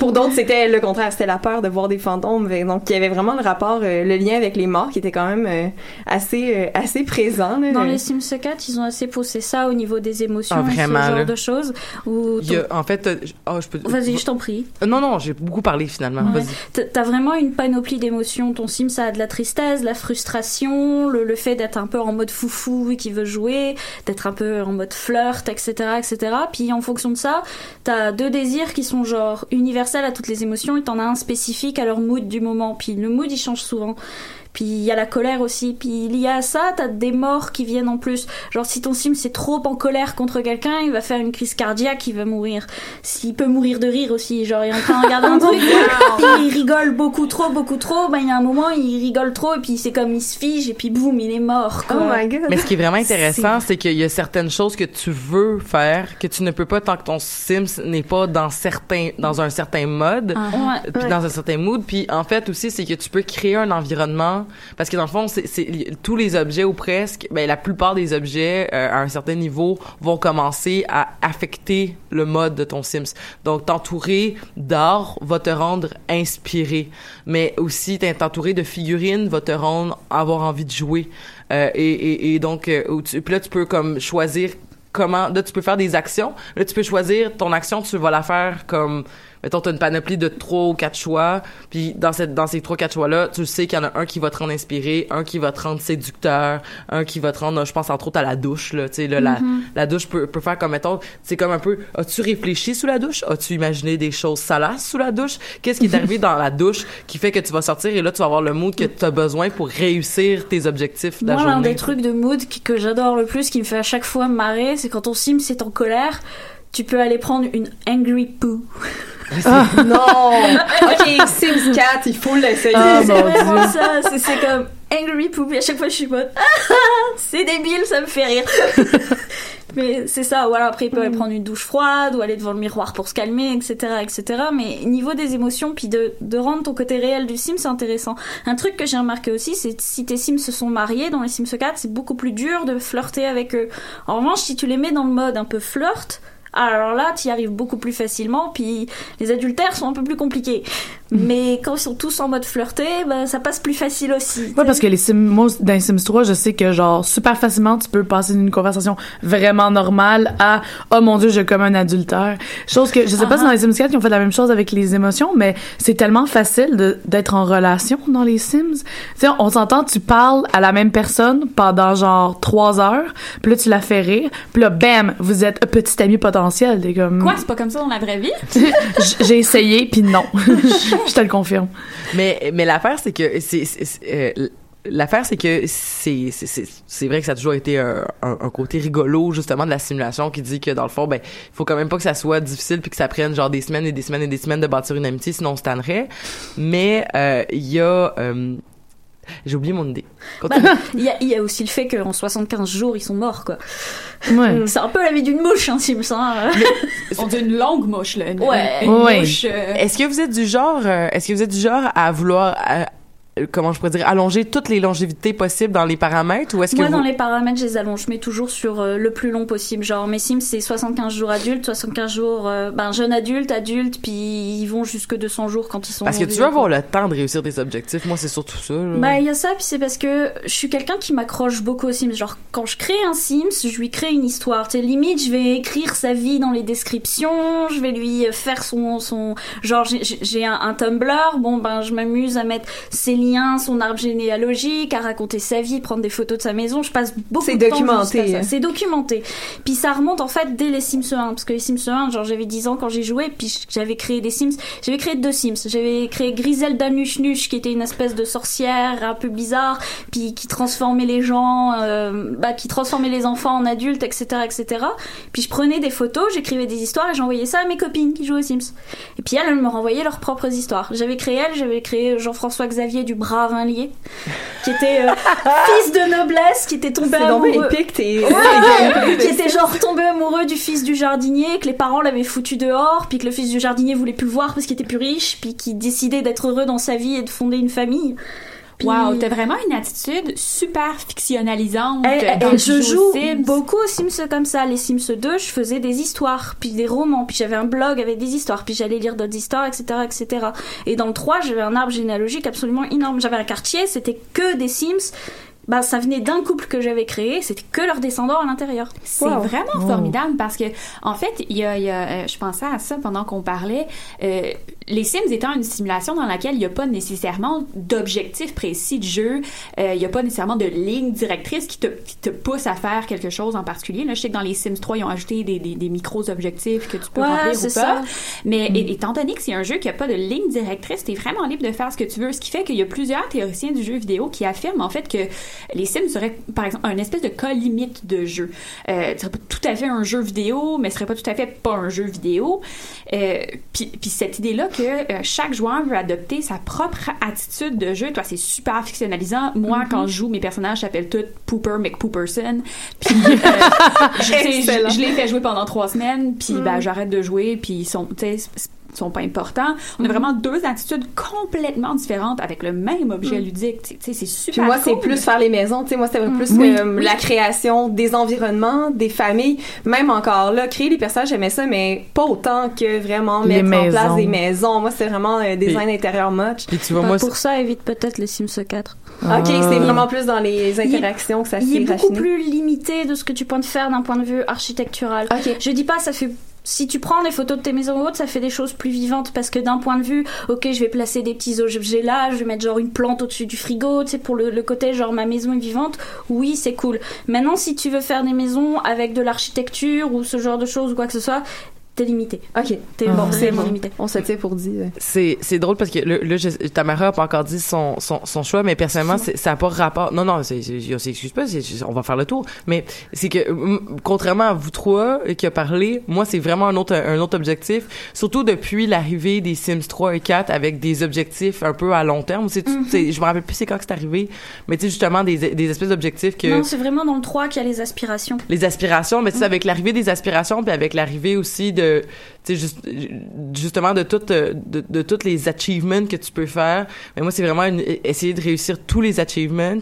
Pour d'autres, c'était le contraire, c'était la peur de voir des fantômes. Donc, il y avait vraiment le rapport, euh, le lien avec les morts qui était quand même euh, assez, euh, assez présent. Là. Dans les Sims 4, ils ont assez poussé ça au niveau des émotions Ah, et vraiment, ce genre là. de choses. Où a- en fait, oh, je peux. Vas-y, je t'en prie. Non, non, j'ai beaucoup parlé finalement. Ouais. Vas-y. T- T'as vraiment une panoplie d'émotions. Ton sim, ça a de la tristesse, de la frustration, le, le fait d'être un peu en mode foufou qui veut jouer, d'être un peu en mode flirt, etc., etc. Puis en fonction de ça, t'as deux désirs qui sont genre universels à toutes les émotions et t'en as un spécifique à leur mood du moment. Puis le mood, il change souvent. Puis il y a la colère aussi. Puis lié à ça, t'as des morts qui viennent en plus. Genre si ton sim c'est trop en colère contre quelqu'un, il va faire une crise cardiaque, il va mourir. S'il peut mourir de rire aussi, genre il est en train de regarder un truc, puis il rigole beaucoup trop, beaucoup trop, ben il y a un moment il rigole trop et puis c'est comme il se fige et puis boum il est mort. Oh Quoi. my god. Mais ce qui est vraiment intéressant, c'est qu'il y a certaines choses que tu veux faire que tu ne peux pas tant que ton Sims n'est pas dans certains dans un certain mode. Ouais. puis dans un certain mood puis en fait aussi c'est que tu peux créer un environnement parce que dans le fond tous les objets ou presque ben la plupart des objets euh, à un certain niveau vont commencer à affecter le mode de ton Sims. Donc t'entourer d'art va te rendre inspiré. Mais aussi t'entourer de figurines va te rendre avoir envie de jouer. Euh, et, donc euh, puis là tu peux comme choisir comment là tu peux faire des actions. Là tu peux choisir ton action tu vas la faire comme mettons t'as une panoplie de trois ou quatre choix puis dans cette dans ces trois quatre choix là tu sais qu'il y en a un qui va te rendre inspiré un qui va te rendre séducteur un qui va te rendre je pense entre autres à la douche là tu sais là, la, la douche peut, peut faire comme mettons c'est comme un peu as-tu réfléchi sous la douche? As-tu imaginé des choses salaces sous la douche? Qu'est-ce qui est arrivé dans la douche qui fait que tu vas sortir et là tu vas avoir le mood que tu as besoin pour réussir tes objectifs de la Moi, l'un journée? des trucs de mood qui- que j'adore le plus, qui me fait à chaque fois marrer, c'est quand ton sim c'est en colère, tu peux aller prendre une angry poo. Non! ok, Sims 4, il faut l'essayer. Ah, c'est mon vraiment Dieu. ça, c'est c'est comme angry poo, puis à chaque fois je suis mode c'est débile, ça me fait rire. Mais c'est ça, voilà, après il peut aller prendre une douche froide ou aller devant le miroir pour se calmer, etc., etc. Mais niveau des émotions, puis de, de rendre ton côté réel du sim, c'est intéressant. Un truc que j'ai remarqué aussi, c'est si tes sims se sont mariés dans les Sims 4, c'est beaucoup plus dur de flirter avec eux. En revanche, si tu les mets dans le mode un peu flirt, alors là, tu y arrives beaucoup plus facilement, puis les adultères sont un peu plus compliqués. Mais quand ils sont tous en mode flirter, ben, ça passe plus facile aussi. Ouais, parce que les Sims, moi, dans les Sims 3, je sais que, genre, super facilement, tu peux passer d'une conversation vraiment normale à, oh mon dieu, je comme un adultère. Chose que, je sais pas si dans les Sims 4, ils ont fait la même chose avec les émotions, mais c'est tellement facile de- d'être en relation dans les Sims. Tu sais, on s'entend, tu parles à la même personne pendant, genre, trois heures, puis là, tu la fais rire, puis là, bam, vous êtes un petit ami potentiel. T'es comme, Quoi, c'est pas comme ça dans la vraie vie? J'ai essayé, puis non. je te le confirme. Mais, mais l'affaire, c'est que c'est, euh, l'affaire c'est que c'est c'est vrai que ça a toujours été un, un, un côté rigolo justement de la simulation qui dit que dans le fond ben il faut quand même pas que ça soit difficile puis que ça prenne genre des semaines et des semaines et des semaines de bâtir une amitié sinon on se tannerait mais euh, il y a euh, j'ai oublié mon idée. Bah. Il y, a, il y a aussi le fait qu'en 75 jours, ils sont morts, quoi. Ouais. C'est un peu la vie d'une mouche, hein, Sims. Hein. On dit une longue mouche, là. Une, Ouais. une Ouais. mouche. euh, Est-ce que vous êtes du genre euh, est-ce que vous êtes du genre à vouloir euh, euh, comment je pourrais dire allonger toutes les longévités possibles dans les paramètres ou est-ce que Moi, vous dans les paramètres, je les allonge. Je mets toujours sur euh, le plus long possible. Genre, mes Sims, c'est 75 jours adultes, 75 jours, euh, ben, jeune adulte, adulte, puis ils vont jusque 200 jours quand ils sont parce que tu veux avoir le temps de réussir tes objectifs moi c'est surtout ça là. Bah, il y a ça, puis c'est parce que je suis quelqu'un qui m'accroche beaucoup aux Sims. Genre, quand je crée un Sims, je lui crée une histoire. Tu sais, limite, je vais écrire sa vie dans les descriptions, je vais lui faire son, son, genre, j'ai un, un Tumblr, bon, ben, je m'amuse à mettre ses liens, son arbre généalogique, à raconter sa vie, prendre des photos de sa maison. Je passe beaucoup C'est de temps documenté. à ça. C'est documenté. Puis ça remonte, en fait, dès les Sims 1. Parce que les Sims 1, genre, j'avais 10 ans quand j'ai joué, puis j'avais créé des Sims. J'avais créé deux Sims. J'avais créé Griselda Nuche, qui était une espèce de sorcière un peu bizarre, puis qui transformait les gens, euh, bah, qui transformait les enfants en adultes, etc., etc. Puis je prenais des photos, j'écrivais des histoires et j'envoyais ça à mes copines qui jouaient aux Sims. Et puis elles, elles me renvoyaient leurs propres histoires. J'avais créé elle, j'avais créé Jean-François Xavier du Brave Inlié, qui était euh, fils de noblesse, qui était tombé amoureux. Ouais, qui était genre tombé amoureux du fils du jardinier, que les parents l'avaient foutu dehors, puis que le fils du jardinier voulait plus le voir parce qu'il était plus riche, puis qui décidait d'être heureux dans sa vie et de fonder une famille. Puis- Wow, t'as vraiment une attitude super fictionnalisante. Eh, eh, dans eh, le je joue Sims. beaucoup aux Sims comme ça. Les Sims 2, je faisais des histoires, puis des romans, puis j'avais un blog avec des histoires, puis j'allais lire d'autres histoires, etc., etc. Et dans le 3, j'avais un arbre généalogique absolument énorme. J'avais un quartier, c'était que des Sims. Bah, ça venait d'un couple que j'avais créé, c'était que leurs descendants à l'intérieur. C'est vraiment formidable parce que, en fait, il y a, il y a, euh, je pensais à ça pendant qu'on parlait. euh, les Sims étant une simulation dans laquelle il n'y a pas nécessairement d'objectif précis de jeu, euh, il n'y a pas nécessairement de ligne directrice qui te, qui te pousse à faire quelque chose en particulier. Là, je sais que dans les Sims 3, ils ont ajouté des, des, des micros-objectifs que tu peux Ouais, remplir ou pas. ça. Mais é- étant donné que c'est un jeu qui n'a pas de ligne directrice, tu es vraiment libre de faire ce que tu veux. Ce qui fait qu'il y a plusieurs théoriciens du jeu vidéo qui affirment en fait que les Sims seraient, par exemple, un espèce de cas limite de jeu. Euh, ce serait pas tout à fait un jeu vidéo, mais ce serait pas tout à fait pas un jeu vidéo. Euh, puis cette idée-là que euh, chaque joueur veut adopter sa propre attitude de jeu, toi, c'est super fictionnalisant. Moi, quand je joue, mes personnages s'appellent tous Pooper McPooperson. Puis euh, je, je, je les fais jouer pendant trois semaines, puis ben, j'arrête de jouer, puis ils sont, sont pas importants. On a vraiment deux attitudes complètement différentes avec le même objet ludique. Tu sais, c'est super Puis moi, c'est cool. plus faire les maisons. Tu sais, moi, c'était plus Oui. euh, la création des environnements, des familles. Même encore là, créer les personnages, j'aimais ça, mais pas autant que vraiment Les mettre en maisons. place des maisons. Moi, c'est vraiment euh, design intérieur much. Puis tu vois Bah, moi pour ça, évite peut-être les Sims 4. Ok, c'est vraiment plus dans les Il- interactions que ça Il s'est est beaucoup raffiné. plus limité de ce que tu peux faire d'un point de vue architectural. Ok. Je dis pas, ça fait. Si tu prends des photos de tes maisons ou autres, ça fait des choses plus vivantes parce que d'un point de vue, ok, je vais placer des petits objets là, je vais mettre genre une plante au-dessus du frigo, tu sais, pour le, le côté genre ma maison est vivante, oui, c'est cool. Maintenant, si tu veux faire des maisons avec de l'architecture ou ce genre de choses ou quoi que ce soit, t'es limité. Ok, T'es Ah. vraiment c'est bon. limité. On se tient pour dire. c'est c'est drôle parce que là, Tamara a pas encore dit son son, son choix mais personnellement c'est- ça a pas rapport non non c'est c'est c'est- excuse pas on va faire le tour mais c'est que contrairement à vous trois qui a parlé moi c'est vraiment un autre un autre objectif surtout depuis l'arrivée des Sims 3 et 4 avec des objectifs un peu à long terme c'est Mhm. c'est- je me rappelle plus c'est quand que c'est arrivé mais tu sais justement des des espèces d'objectifs que Non, c'est vraiment dans le 3 qu'il y a les aspirations. les aspirations mais tu sais avec l'arrivée des aspirations puis avec l'arrivée aussi de justement de toutes euh, de, de toutes les achievements que tu peux faire. Mais moi c'est vraiment essayer de réussir tous les achievements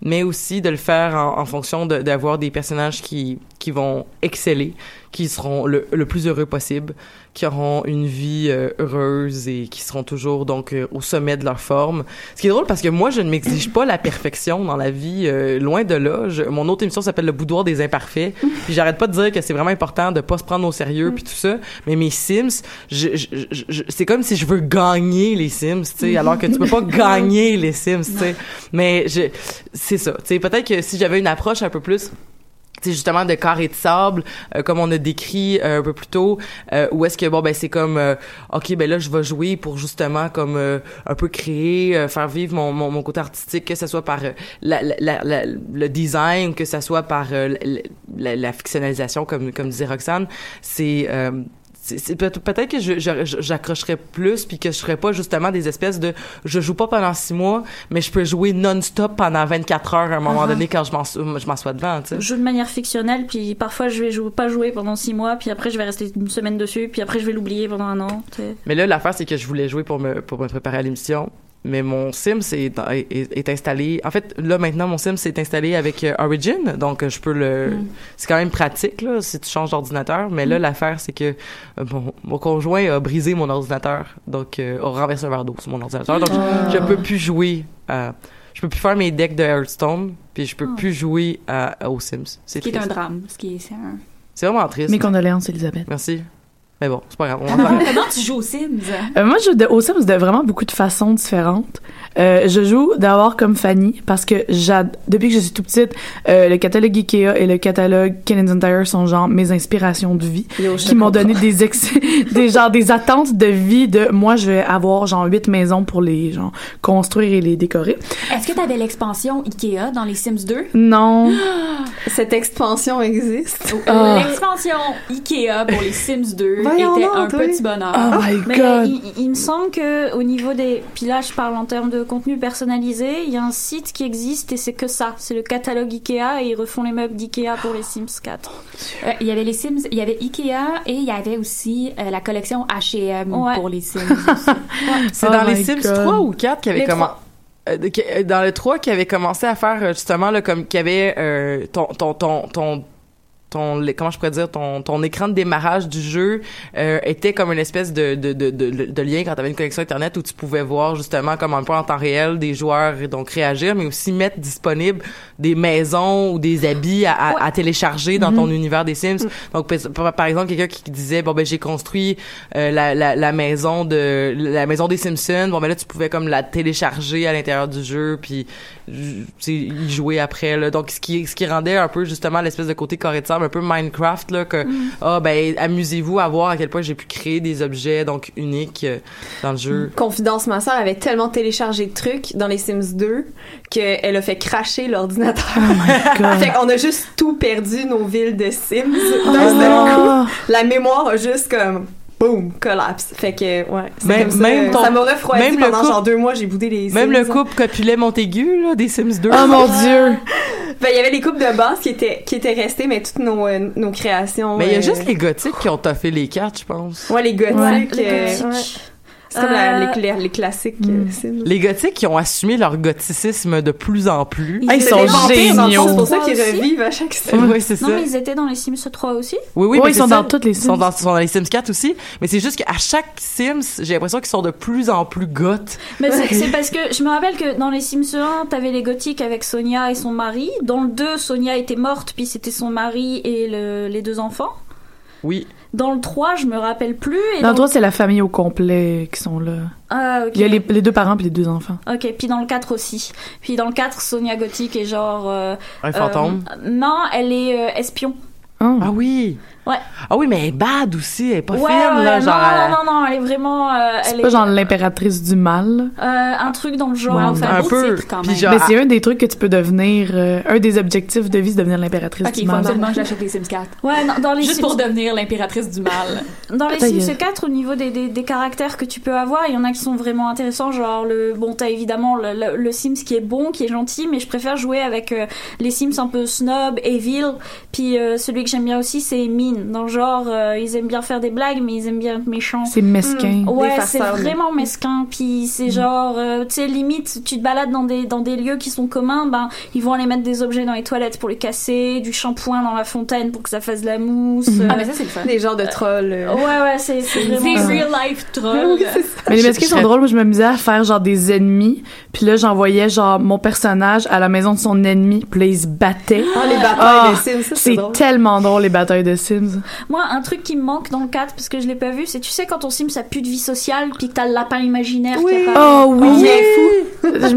mais aussi de le faire en, fonction d'avoir des personnages qui vont exceller qui seront le, le plus heureux possible qui auront une vie euh, heureuse et qui seront toujours donc euh, au sommet de leur forme. Ce qui est drôle parce que moi je ne m'exige pas la perfection dans la vie, euh, loin de là. Je- mon autre émission s'appelle le boudoir des imparfaits. Puis j'arrête pas de dire que c'est vraiment important de pas se prendre au sérieux puis tout ça. Mais mes Sims, je, je, c'est comme si je veux gagner les Sims, tu sais, alors que tu peux pas gagner les Sims, tu sais. Mais je, c'est ça. Tu sais, peut-être que si j'avais une approche un peu plus justement de carré de sable euh, comme on a décrit euh, un peu plus tôt euh, où est-ce que bon ben c'est comme euh, ok ben là je vais jouer pour justement comme euh, un peu créer euh, faire vivre mon, mon, mon côté artistique que ce soit par la, la, la- le design que ce soit par la fictionnalisation comme comme disait Roxane. C'est peut-être que j'accrocherais plus puis que je ferais pas justement des espèces de je joue pas pendant six mois mais je peux jouer non-stop pendant 24 heures à un moment Ah. donné quand je m'en je m'assois devant tu sais Je joue de manière fictionnelle, puis parfois je vais pas jouer pendant six mois, puis après je vais rester une semaine dessus, puis après je vais l'oublier pendant un an. tu sais. Mais là, l'affaire, c'est que je voulais jouer pour me, pour me préparer à l'émission. Mais mon Sims est, est, est installé. En fait, là, maintenant, mon Sims est installé avec euh, Origin. Donc, je peux le. Mm. C'est quand même pratique, là, si tu changes d'ordinateur. Mais là, Mm. l'affaire, c'est que euh, mon, mon conjoint a brisé mon ordinateur. Donc, euh, a renversé un verre d'eau sur mon ordinateur. Donc, Ah. je, je peux plus jouer à. Je peux plus faire mes decks de Hearthstone. Puis, je peux Ah. plus jouer à, aux Sims. C'est Ce qui est un drame. Ce qui est, c'est un... C'est vraiment triste. Mes condoléances, Elisabeth. Merci. Mais bon, c'est pas grave. Parler. Comment tu joues aux Sims? Euh, moi, je joue de, aux Sims de vraiment beaucoup de façons différentes. Euh, je joue d'abord comme Fanny parce que depuis que je suis tout petite, euh, le catalogue Ikea et le catalogue Canadian Tire sont genre mes inspirations de vie qui m'ont donné des ex des genre des attentes de vie de moi je vais avoir genre huit maisons pour les genre construire et les décorer. Est-ce que tu avais l'expansion Ikea dans les Sims 2? Non. Cette expansion existe. Ah. L'expansion Ikea pour les Sims 2 Voyons était donc, un petit bonheur. Oh my Mais god. il, il me semble que au niveau des, puis là je parle en termes de contenu personnalisé, il y a un site qui existe et c'est que ça, c'est le catalogue Ikea et ils refont les meubles d'Ikea pour les Sims 4. Euh, il y avait les Sims, il y avait Ikea et il y avait aussi euh, la collection H&M Ouais. pour les Sims. C'est Oh dans les my Sims God. 3 ou 4 qui avait Les commencé. dans le 3 qui avait commencé à faire euh, justement là comme qui avait euh, ton ton ton ton ton comment je pourrais dire ton ton écran de démarrage du jeu euh, était comme une espèce de de, de, de, de lien quand tu avais une connexion internet où tu pouvais voir justement comme un peu en temps réel des joueurs donc réagir mais aussi mettre disponible des maisons ou des habits à, à, à télécharger dans ton univers des Sims. Donc par- exemple quelqu'un qui disait bon ben j'ai construit euh, la, la, la maison de la maison des Simpsons. Bon ben là tu pouvais comme la télécharger à l'intérieur du jeu puis tu sais, y jouer après là. Donc ce qui ce qui rendait un peu justement l'espèce de côté carré un peu Minecraft là que ah ben amusez-vous à voir à quel point j'ai pu créer des objets donc uniques euh, dans le jeu Confidence, ma soeur avait tellement téléchargé de trucs dans les Sims 2 qu'elle a fait cracher l'ordinateur. God. fait qu'on a juste tout perdu, nos villes de Sims. Oh D'un seul coup, la mémoire a juste comme boum, collapse. Fait que ouais, Même- comme ça. même ton- ça m'a refroidi même le pendant couple- genre deux mois, j'ai boudé les même Sims. le couple Capulet Montaigu là des Sims 2 Oh mon dieu. Ben, il y avait les coupes de base qui étaient qui étaient restées mais toutes nos euh, nos créations. mais il y a euh, juste les gothiques qui ont taffé les cartes je pense Ouais, les gothiques. Ouais, les euh, ouais. C'est comme la- Euh, les, les, les classiques Hmm. euh, Sims. les gothiques qui ont assumé leur gothicisme de plus en plus Ah, ils C'est sont géniaux. C'est pour ça qu'ils revivent à chaque oui Sim. ouais, c'est Non ça mais ils étaient dans les Sims 3 aussi. oui oui mais ils c'est sont ça. dans toutes les Ils sont Sims. dans, sont dans les Sims 4 aussi, mais c'est juste qu'à chaque Sims, j'ai l'impression qu'ils sont de plus en plus goths. Mais c'est- c'est parce que je me rappelle que dans les Sims 1, t'avais les gothiques avec Sonia et son mari. Dans le 2, Sonia était morte, puis c'était son mari et le- les deux enfants. Oui. Dans le 3, je me rappelle plus. Et Dans dans le 3, c'est la famille au complet qui sont là. Ah, ok. Il y a les, les deux parents puis les deux enfants. Ok, puis dans le 4 aussi. Puis dans le 4, Sonia Gothique est genre... euh, Un fantôme. euh, non, elle est euh, espion. Oh. Ah oui. Ouais. Ah oui, mais elle est bad aussi, elle est pas ouais, fine, là, non, genre. elle- non, non, non, elle est vraiment... euh, C'est pas est, genre l'impératrice du mal. euh, un truc dans le genre. Ouais, enfin, un peu. titre, quand Puis même. genre- Mais c'est un des trucs que tu peux devenir. euh, un des objectifs de vie, c'est devenir l'impératrice Ok, du mal. absolument que j'achète les Sims 4. Ouais, non, dans les Juste Sims- pour devenir l'impératrice du mal. Dans les Sims gueule. 4, au niveau des, des, des caractères que tu peux avoir, il y en a qui sont vraiment intéressants. Genre, le, bon, t'as évidemment le, le, le Sims qui est bon, qui est gentil, mais je préfère jouer avec euh, les Sims un peu snob, evil. Puis euh, celui que j'aime bien aussi, c'est Mine. Dans le genre, euh, ils aiment bien faire des blagues, mais ils aiment bien être méchants. C'est mesquin. Ouais, Des c'est vraiment mesquin. Puis c'est genre, euh, tu sais, limite, tu te balades dans des, dans des lieux qui sont communs, ben, ils vont aller mettre des objets dans les toilettes pour les casser, du shampoing dans la fontaine pour que ça fasse de la mousse. Ah, mais ça, c'est le fun. Des genres de trolls. euh. Ouais, ouais, c'est c'est Des vraiment... real life trolls. Mais les mesquins sont drôles. Moi, je m'amusais à faire genre des ennemis. Puis là, j'envoyais genre mon personnage à la maison de son ennemi. Puis là, il se battait. Ah, les batailles Ah, de Sims, ça, c'est tellement drôle, les batailles de Sims. Moi, un truc qui me manque dans le 4, parce que je l'ai pas vu, c'est tu sais quand ton sim ça pue de vie sociale, puis que t'as le lapin imaginaire qui apparaît. Oh oui! On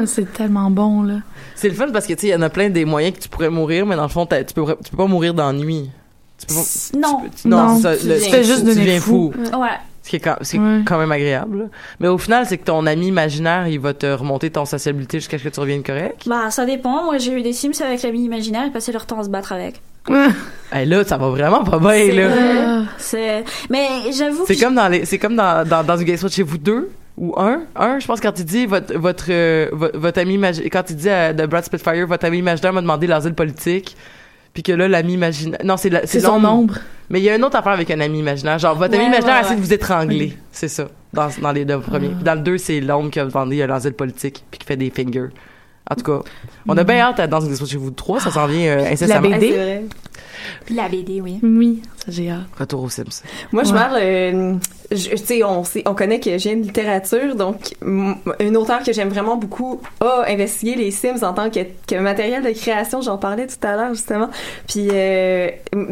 me- c'est tellement bon, là. C'est le fun parce que, tu sais, il y en a plein des moyens que tu pourrais mourir, mais dans le fond, tu peux, tu peux pas mourir d'ennui. Tu peux pas- Non. tu- non, Non, c'est ça, tu le- te fais juste tu devenir deviens fou. Ouais. Ce qui est quand, Ouais. quand même agréable. Mais au final, c'est que ton ami imaginaire, il va te remonter ton sociabilité jusqu'à ce que tu reviennes correct. Bah, ça dépend. Moi, j'ai eu des Sims avec l'ami imaginaire et passé leur temps à se battre avec. Hey, là, ça va vraiment pas bien, là. C'est. Mais j'avoue. C'est que comme dans les, c'est comme dans, dans, dans une game chez vous deux? Ou un, un, je pense quand il dit votre votre euh, votre, votre ami imaginaire, quand il dit à, de Brad Spitfire, votre ami imaginaire m'a demandé l'asile politique, puis que là l'ami imaginaire, non c'est la- C'est son ombre. Mais il y a une autre affaire avec un ami imaginaire, genre votre ami Ouais, imaginaire ouais, essaie de ouais. vous étrangler, c'est ça, dans dans les deux premiers. Ah. Dans le deux c'est l'ombre qui a demandé l'asile politique puis qui fait des fingers. En tout cas, on a bien hâte à dans une chez vous trois, ça s'en vient euh, incessamment. La Ah, BD? La BD, oui. Oui, ça j'ai hâte. Retour aux Sims. Moi, je Ouais. parle, euh, je- tu sais, on, sait- on connaît que j'ai une littérature, donc une auteure que j'aime vraiment beaucoup a investigué les Sims en tant que, que matériel de création. J'en parlais tout à l'heure justement. Puis euh,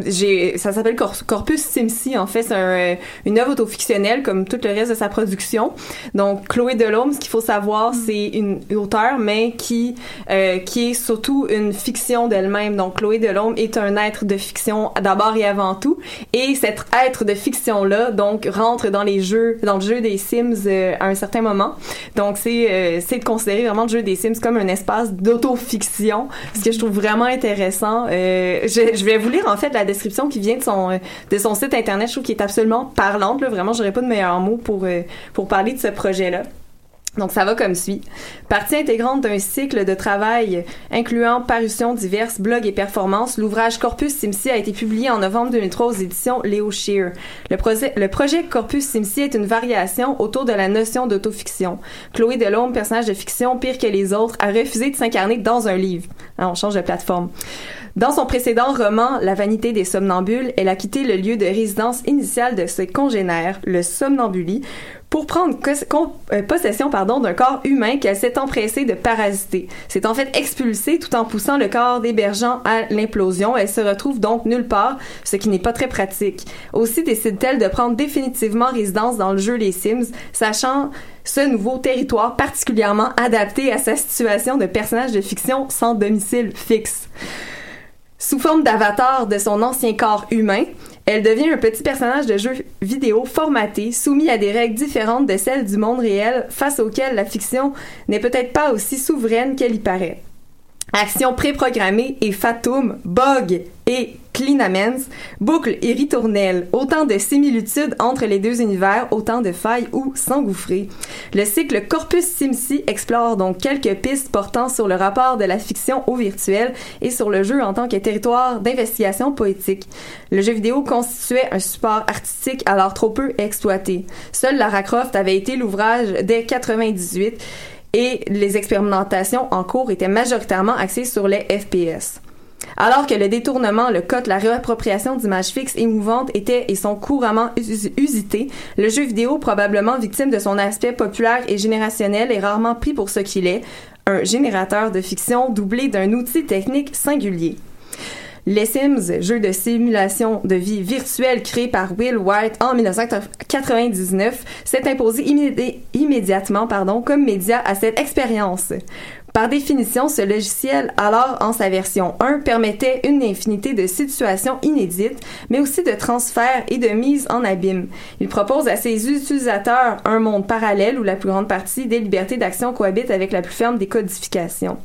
j'ai, ça s'appelle Cor- Corpus Simsi. En fait, c'est un, une œuvre autofictionnelle comme tout le reste de sa production. Donc Chloé Delhomme, ce qu'il faut savoir, c'est une, une auteure, mais qui euh, qui est surtout une fiction d'elle-même. Donc Chloé Delhomme est un être de fiction d'abord et avant tout. Et cet être de fiction-là, donc, rentre dans les jeux, dans le jeu des Sims euh, à un certain moment. Donc, c'est euh, c'est de considérer vraiment le jeu des Sims comme un espace d'autofiction, ce que je trouve vraiment intéressant. Euh, je, je vais vous lire, en fait, la description qui vient de son, de son site Internet. Je trouve qu'il est absolument parlante. Là. Vraiment, j'aurais pas de meilleur mot pour, pour parler de ce projet-là. Donc ça va comme suit. Partie intégrante d'un cycle de travail incluant parutions diverses, blogs et performances, l'ouvrage Corpus Simsi a été publié en novembre 2003 aux éditions Léo Shear. Le, projet- Corpus Simsi est une variation autour de la notion d'autofiction. Chloé Delhomme, personnage de fiction pire que les autres, a refusé de s'incarner dans un livre. Hein, on change de plateforme. Dans son précédent roman, La vanité des somnambules, elle a quitté le lieu de résidence initial de ses congénères, le somnambulie, pour prendre euh, possession pardon, d'un corps humain qu'elle s'est empressée de parasiter. C'est en fait expulsée tout en poussant le corps d'hébergeant à l'implosion. Elle se retrouve donc nulle part, ce qui n'est pas très pratique. Aussi décide-t-elle de prendre définitivement résidence dans le jeu Les Sims, sachant ce nouveau territoire particulièrement adapté à sa situation de personnage de fiction sans domicile fixe. Sous forme d'avatar de son ancien corps humain, elle devient un petit personnage de jeu vidéo formaté, soumis à des règles différentes de celles du monde réel, face auxquelles la fiction n'est peut-être pas aussi souveraine qu'elle y paraît. Action préprogrammée et fatum, bug et cleanaments, boucle et ritournelle, autant de similitudes entre les deux univers, autant de failles où s'engouffrer. Le cycle Corpus Simsi explore donc quelques pistes portant sur le rapport de la fiction au virtuel et sur le jeu en tant que territoire d'investigation poétique. Le jeu vidéo constituait un support artistique alors trop peu exploité. Seule Lara Croft avait été l'ouvrage dès 98 et les expérimentations en cours étaient majoritairement axées sur les FPS. Alors que le détournement, le cut, la réappropriation d'images fixes émouvantes étaient et sont couramment us- usités, le jeu vidéo, probablement victime de son aspect populaire et générationnel, est rarement pris pour ce qu'il est, un générateur de fiction doublé d'un outil technique singulier. Les Sims, jeu de simulation de vie virtuelle créé par Will White en 1999, s'est imposé immédi- immédiatement comme média à cette expérience. Par définition, ce logiciel, alors en sa version 1, permettait une infinité de situations inédites, mais aussi de transferts et de mise en abîme. Il propose à ses utilisateurs un monde parallèle où la plus grande partie des libertés d'action cohabitent avec la plus ferme des codifications.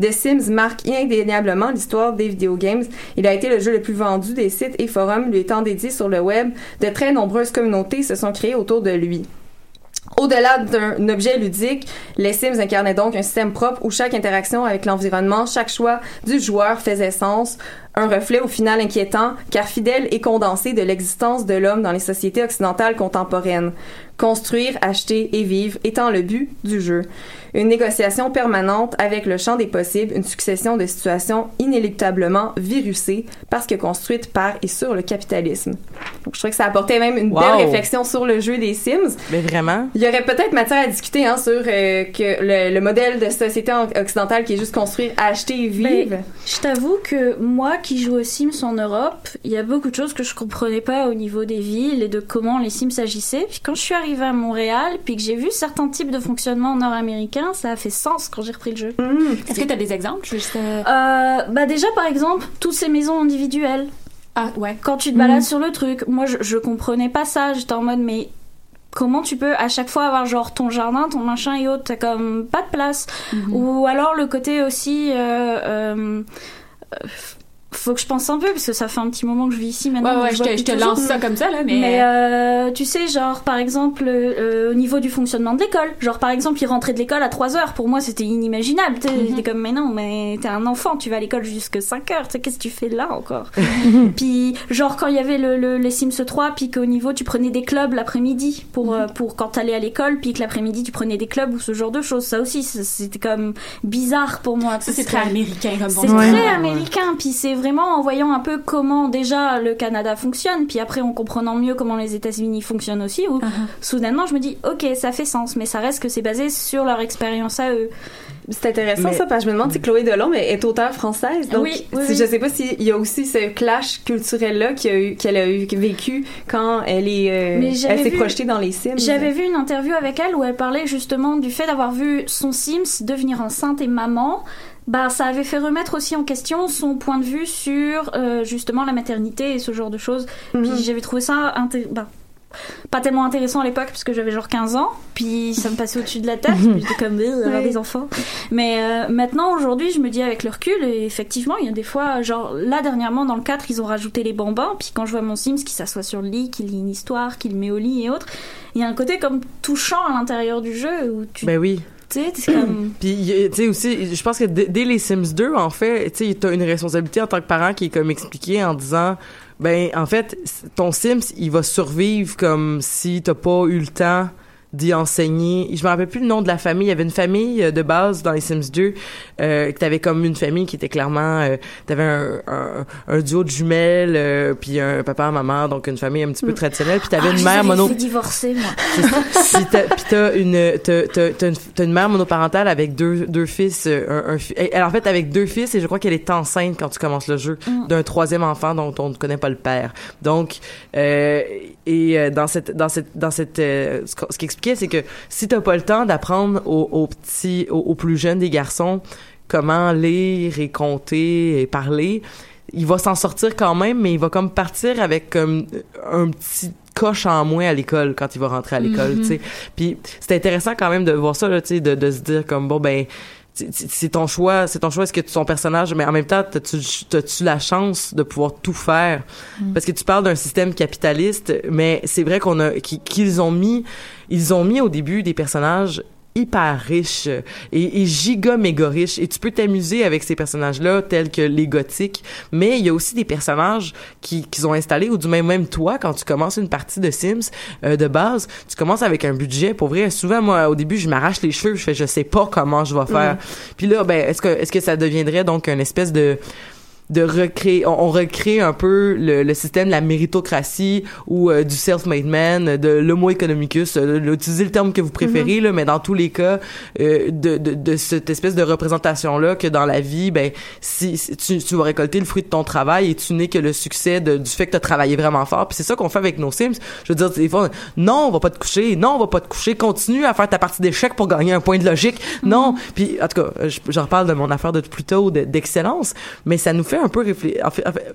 The Sims marque indéniablement l'histoire des videogames. Il a été le jeu le plus vendu des sites et forums lui étant dédié sur le web. De très nombreuses communautés se sont créées autour de lui. Au-delà d'un objet ludique, les Sims incarnaient donc un système propre où chaque interaction avec l'environnement, chaque choix du joueur faisait sens, un reflet au final inquiétant, car fidèle et condensé de l'existence de l'homme dans les sociétés occidentales contemporaines. Construire, acheter et vivre étant le but du jeu. Une négociation permanente avec le champ des possibles, une succession de situations inéluctablement virusées parce que construites par et sur le capitalisme. Donc, je trouvais que ça apportait même une Wow. belle réflexion sur le jeu des Sims. Mais vraiment? Il y aurait peut-être matière à discuter hein, sur euh, que le, le modèle de société en- occidentale qui est juste construire, acheter et vivre. Ben, je t'avoue que moi qui joue aux Sims en Europe, il y a beaucoup de choses que je comprenais pas au niveau des villes et de comment les Sims agissaient. Puis quand je suis arrivée à Montréal, puis que j'ai vu certains types de fonctionnement nord-américains, ça a fait sens quand j'ai repris le jeu. Est-ce que tu as des exemples juste, euh, Euh, bah déjà par exemple, toutes ces maisons individuelles. Ah ouais. Quand tu te balades sur le truc, moi je, je comprenais pas ça, j'étais en mode mais comment tu peux à chaque fois avoir genre ton jardin, ton machin et autres, t'as comme pas de place. Ou alors le côté aussi euh, faut que je pense un peu parce que ça fait un petit moment que je vis ici maintenant. Ouais, ouais, je te, je lance ça comme ça, là, mais. Mais euh, tu sais, genre par exemple euh, au niveau du fonctionnement de l'école, genre par exemple il rentrait de l'école à 3 heures, pour moi c'était inimaginable. Sais, Mhm. J'étais comme mais non, mais t'es un enfant, tu vas à l'école jusque 5 heures, tu sais qu'est-ce que tu fais là encore? Puis genre quand il y avait le, le- les Sims 3, puis qu'au niveau tu prenais des clubs l'après-midi pour euh, pour quand t'allais à l'école, puis que l'après-midi tu prenais des clubs ou ce genre de choses, ça aussi c'était comme bizarre pour moi. ça, c'est très américain comme C'est très américain, puis c'est vraiment en voyant un peu comment déjà le Canada fonctionne, puis après en comprenant mieux comment les États-Unis fonctionnent aussi, où soudainement je me dis ok ça fait sens, mais ça reste que c'est basé sur leur expérience à eux. C'est intéressant Mais- ça parce que je me demande si Chloé Delhomme est, est auteure française. Donc, Oui, oui, si- oui. je sais pas s'il y a aussi ce clash culturel là qu'elle a eu vécu quand elle euh, Mais j'avais elle s'est vu- projetée dans les Sims. J'avais vu une interview avec elle où elle parlait justement du fait d'avoir vu son Sims devenir enceinte et maman. Bah, ça avait fait remettre aussi en question son point de vue sur euh, justement la maternité et ce genre de choses. Mhm. Puis j'avais trouvé ça bah, pas tellement intéressant à l'époque parce que j'avais genre 15 ans, puis ça me passait au-dessus de la tête, puis j'étais comme euh, avoir des enfants. Mais euh, maintenant aujourd'hui, je me dis avec le recul, et effectivement, il y a des fois, genre là dernièrement dans le 4, ils ont rajouté les bambins, puis quand je vois mon Sims qui s'assoit sur le lit, qui lit une histoire, qui le met au lit et autres, il y a un côté comme touchant à l'intérieur du jeu où tu Ben oui. Puis, tu sais, aussi, je pense que dès, les Sims 2, en fait, tu sais, t'as une responsabilité en tant que parent qui est comme expliquée en disant, ben, en fait, ton Sims, il va survivre comme si t'as pas eu le temps d'y enseigner. Je me rappelle plus le nom de la famille. Il y avait une famille euh, de base dans les Sims 2 euh, que t'avais comme une famille qui était clairement... Euh, t'avais un, un, un duo de jumelles, euh, puis un papa, un maman, donc une famille un petit peu traditionnelle. Puis t'avais Ah, une je mère mono... fait divorcer moi. puis t'as, une, t'as, une, une mère monoparentale avec deux, deux fils, euh, un, elle, en fait, avec deux fils, et je crois qu'elle est enceinte quand tu commences le jeu, Mm. d'un troisième enfant dont on ne connaît pas le père. Donc, euh, et dans cette, dans cette, dans cette, ce, qu'on- ce c'est que si t'as pas le temps d'apprendre aux, aux petits, aux, aux plus jeunes des garçons comment lire et compter et parler, il va s'en sortir quand même, mais il va comme partir avec comme un petit coche en moins à l'école quand il va rentrer à l'école, Mhm. tu sais. Puis c'est intéressant quand même de voir ça, là, tu sais, de, de se dire comme bon ben c'est- ton choix, c'est ton choix, est-ce que ton personnage, mais en même temps, t'as-tu t'as-tu la chance de pouvoir tout faire? Parce que tu parles d'un système capitaliste, mais c'est vrai qu'on a qui- qu'ils ont mis, ils ont mis au début des personnages hyper riches et, et giga méga riches. Et tu peux t'amuser avec ces personnages-là tels que les gothiques. Mais il y a aussi des personnages qui qu'ils ont installés ou du même même toi quand tu commences une partie de Sims euh, de base tu commences avec un budget. Pour vrai souvent moi au début je m'arrache les cheveux je fais je sais pas comment je vais faire. Puis là ben est-ce que est-ce que ça deviendrait donc une espèce de de recréer, on, on recrée un peu le, le système de la méritocratie ou euh, du self-made man, de l'homo economicus, euh, utilisez le terme que vous préférez, là, mais dans tous les cas, euh, de, de, de cette espèce de représentation-là que dans la vie, ben, si, si tu, tu vas récolter le fruit de ton travail et tu n'es que le succès de- du fait que tu as travaillé vraiment fort. Puis c'est ça qu'on fait avec nos Sims. Je veux dire, des fois, non, on va pas te coucher, non, on va pas te coucher, continue à faire ta partie d'échec pour gagner un point de logique. Non, puis en tout cas, je- j'en reparle de mon affaire de plus tôt de- d'excellence, mais ça nous fait un peu réfléchir. En fait, en fait,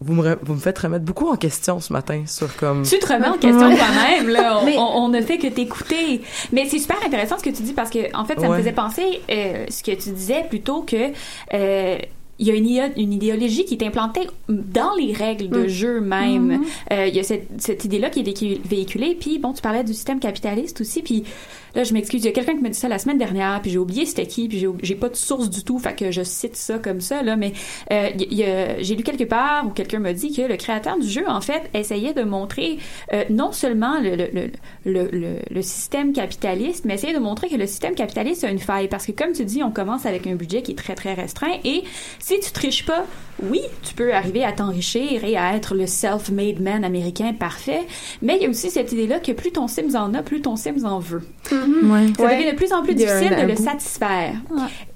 vous me, vous me faites remettre beaucoup en question ce matin sur comme. Tu te remets en question toi-même, là. On, Mais- on- on ne fait que t'écouter. Mais c'est super intéressant ce que tu dis parce que, en fait, ça me faisait penser, euh, ce que tu disais plutôt que, euh, il y a une, une idéologie qui est implantée dans les règles de jeu même. Euh, il y a cette, cette idée-là qui est véhicu- véhiculée. Puis, bon, tu parlais du système capitaliste aussi. Puis, je m'excuse, il y a quelqu'un qui m'a dit ça la semaine dernière. Puis, j'ai oublié c'était qui. Puis, j'ai- pas de source du tout. Fait que je cite ça comme ça, là. Mais euh, j'ai lu quelque part où quelqu'un m'a dit que le créateur du jeu, en fait, essayait de montrer euh, non seulement le, le, le, le, système capitaliste, mais essayait de montrer que le système capitaliste a une faille. Parce que, comme tu dis, on commence avec un budget qui est très, très restreint. Et si tu triches pas, oui, tu peux arriver à t'enrichir et à être le self-made man américain parfait. Mais il y a aussi cette idée-là que plus ton Sims en a, plus ton Sims en veut. Ouais. Ça Ouais. devient de plus en plus difficile de le satisfaire.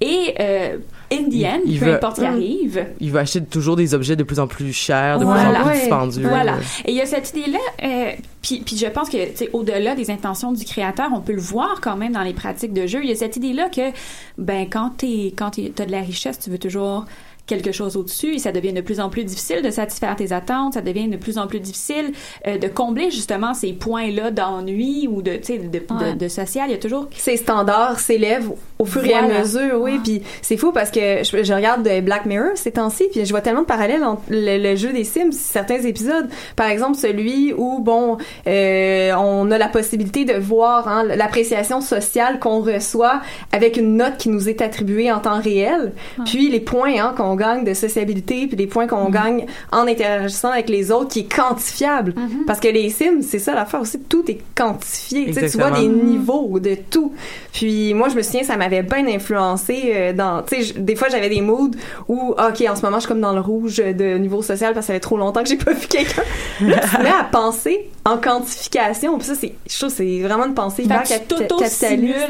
Et euh, in the end, il peu veut- importe ce qui Mm. arrive. Il va acheter toujours des objets de plus en plus chers, de Voilà. plus en plus Ouais. dispendieux. Voilà. Et il y a cette idée-là, euh, puis, puis je pense que, tu sais, au-delà des intentions du créateur, on peut le voir quand même dans les pratiques de jeu. Il y a cette idée-là que, ben, quand t'es, quand t'es- t'as de la richesse, tu veux toujours quelque chose au-dessus et ça devient de plus en plus difficile de satisfaire tes attentes, ça devient de plus en plus difficile euh, de combler justement ces points-là d'ennui ou de, de, de, Ouais. de social. Il y a toujours Ces standards s'élèvent au fur et à mesure, oui. Puis c'est fou parce que je, je regarde de Black Mirror ces temps-ci, puis je vois tellement de parallèles entre le, le jeu des Sims, certains épisodes. Par exemple, celui où, bon, euh, on a la possibilité de voir hein, l'appréciation sociale qu'on reçoit avec une note qui nous est attribuée en temps réel, puis les points hein, qu'on gagne de sociabilité, puis les points qu'on gagne en interagissant avec les autres, qui est quantifiable. Parce que les Sims, c'est ça l'affaire aussi, tout est quantifié. Tu vois des niveaux de tout. Puis moi, je me souviens, ça m'avait bien influencé euh, dans, tu sais, des fois j'avais des moods où, ok, en ce moment, je suis comme dans le rouge de niveau social parce que ça fait trop longtemps que j'ai pas vu quelqu'un. Là, tu te mets à penser en quantification. Puis ça, c'est, je trouve, c'est vraiment une pensée hyper capitaliste.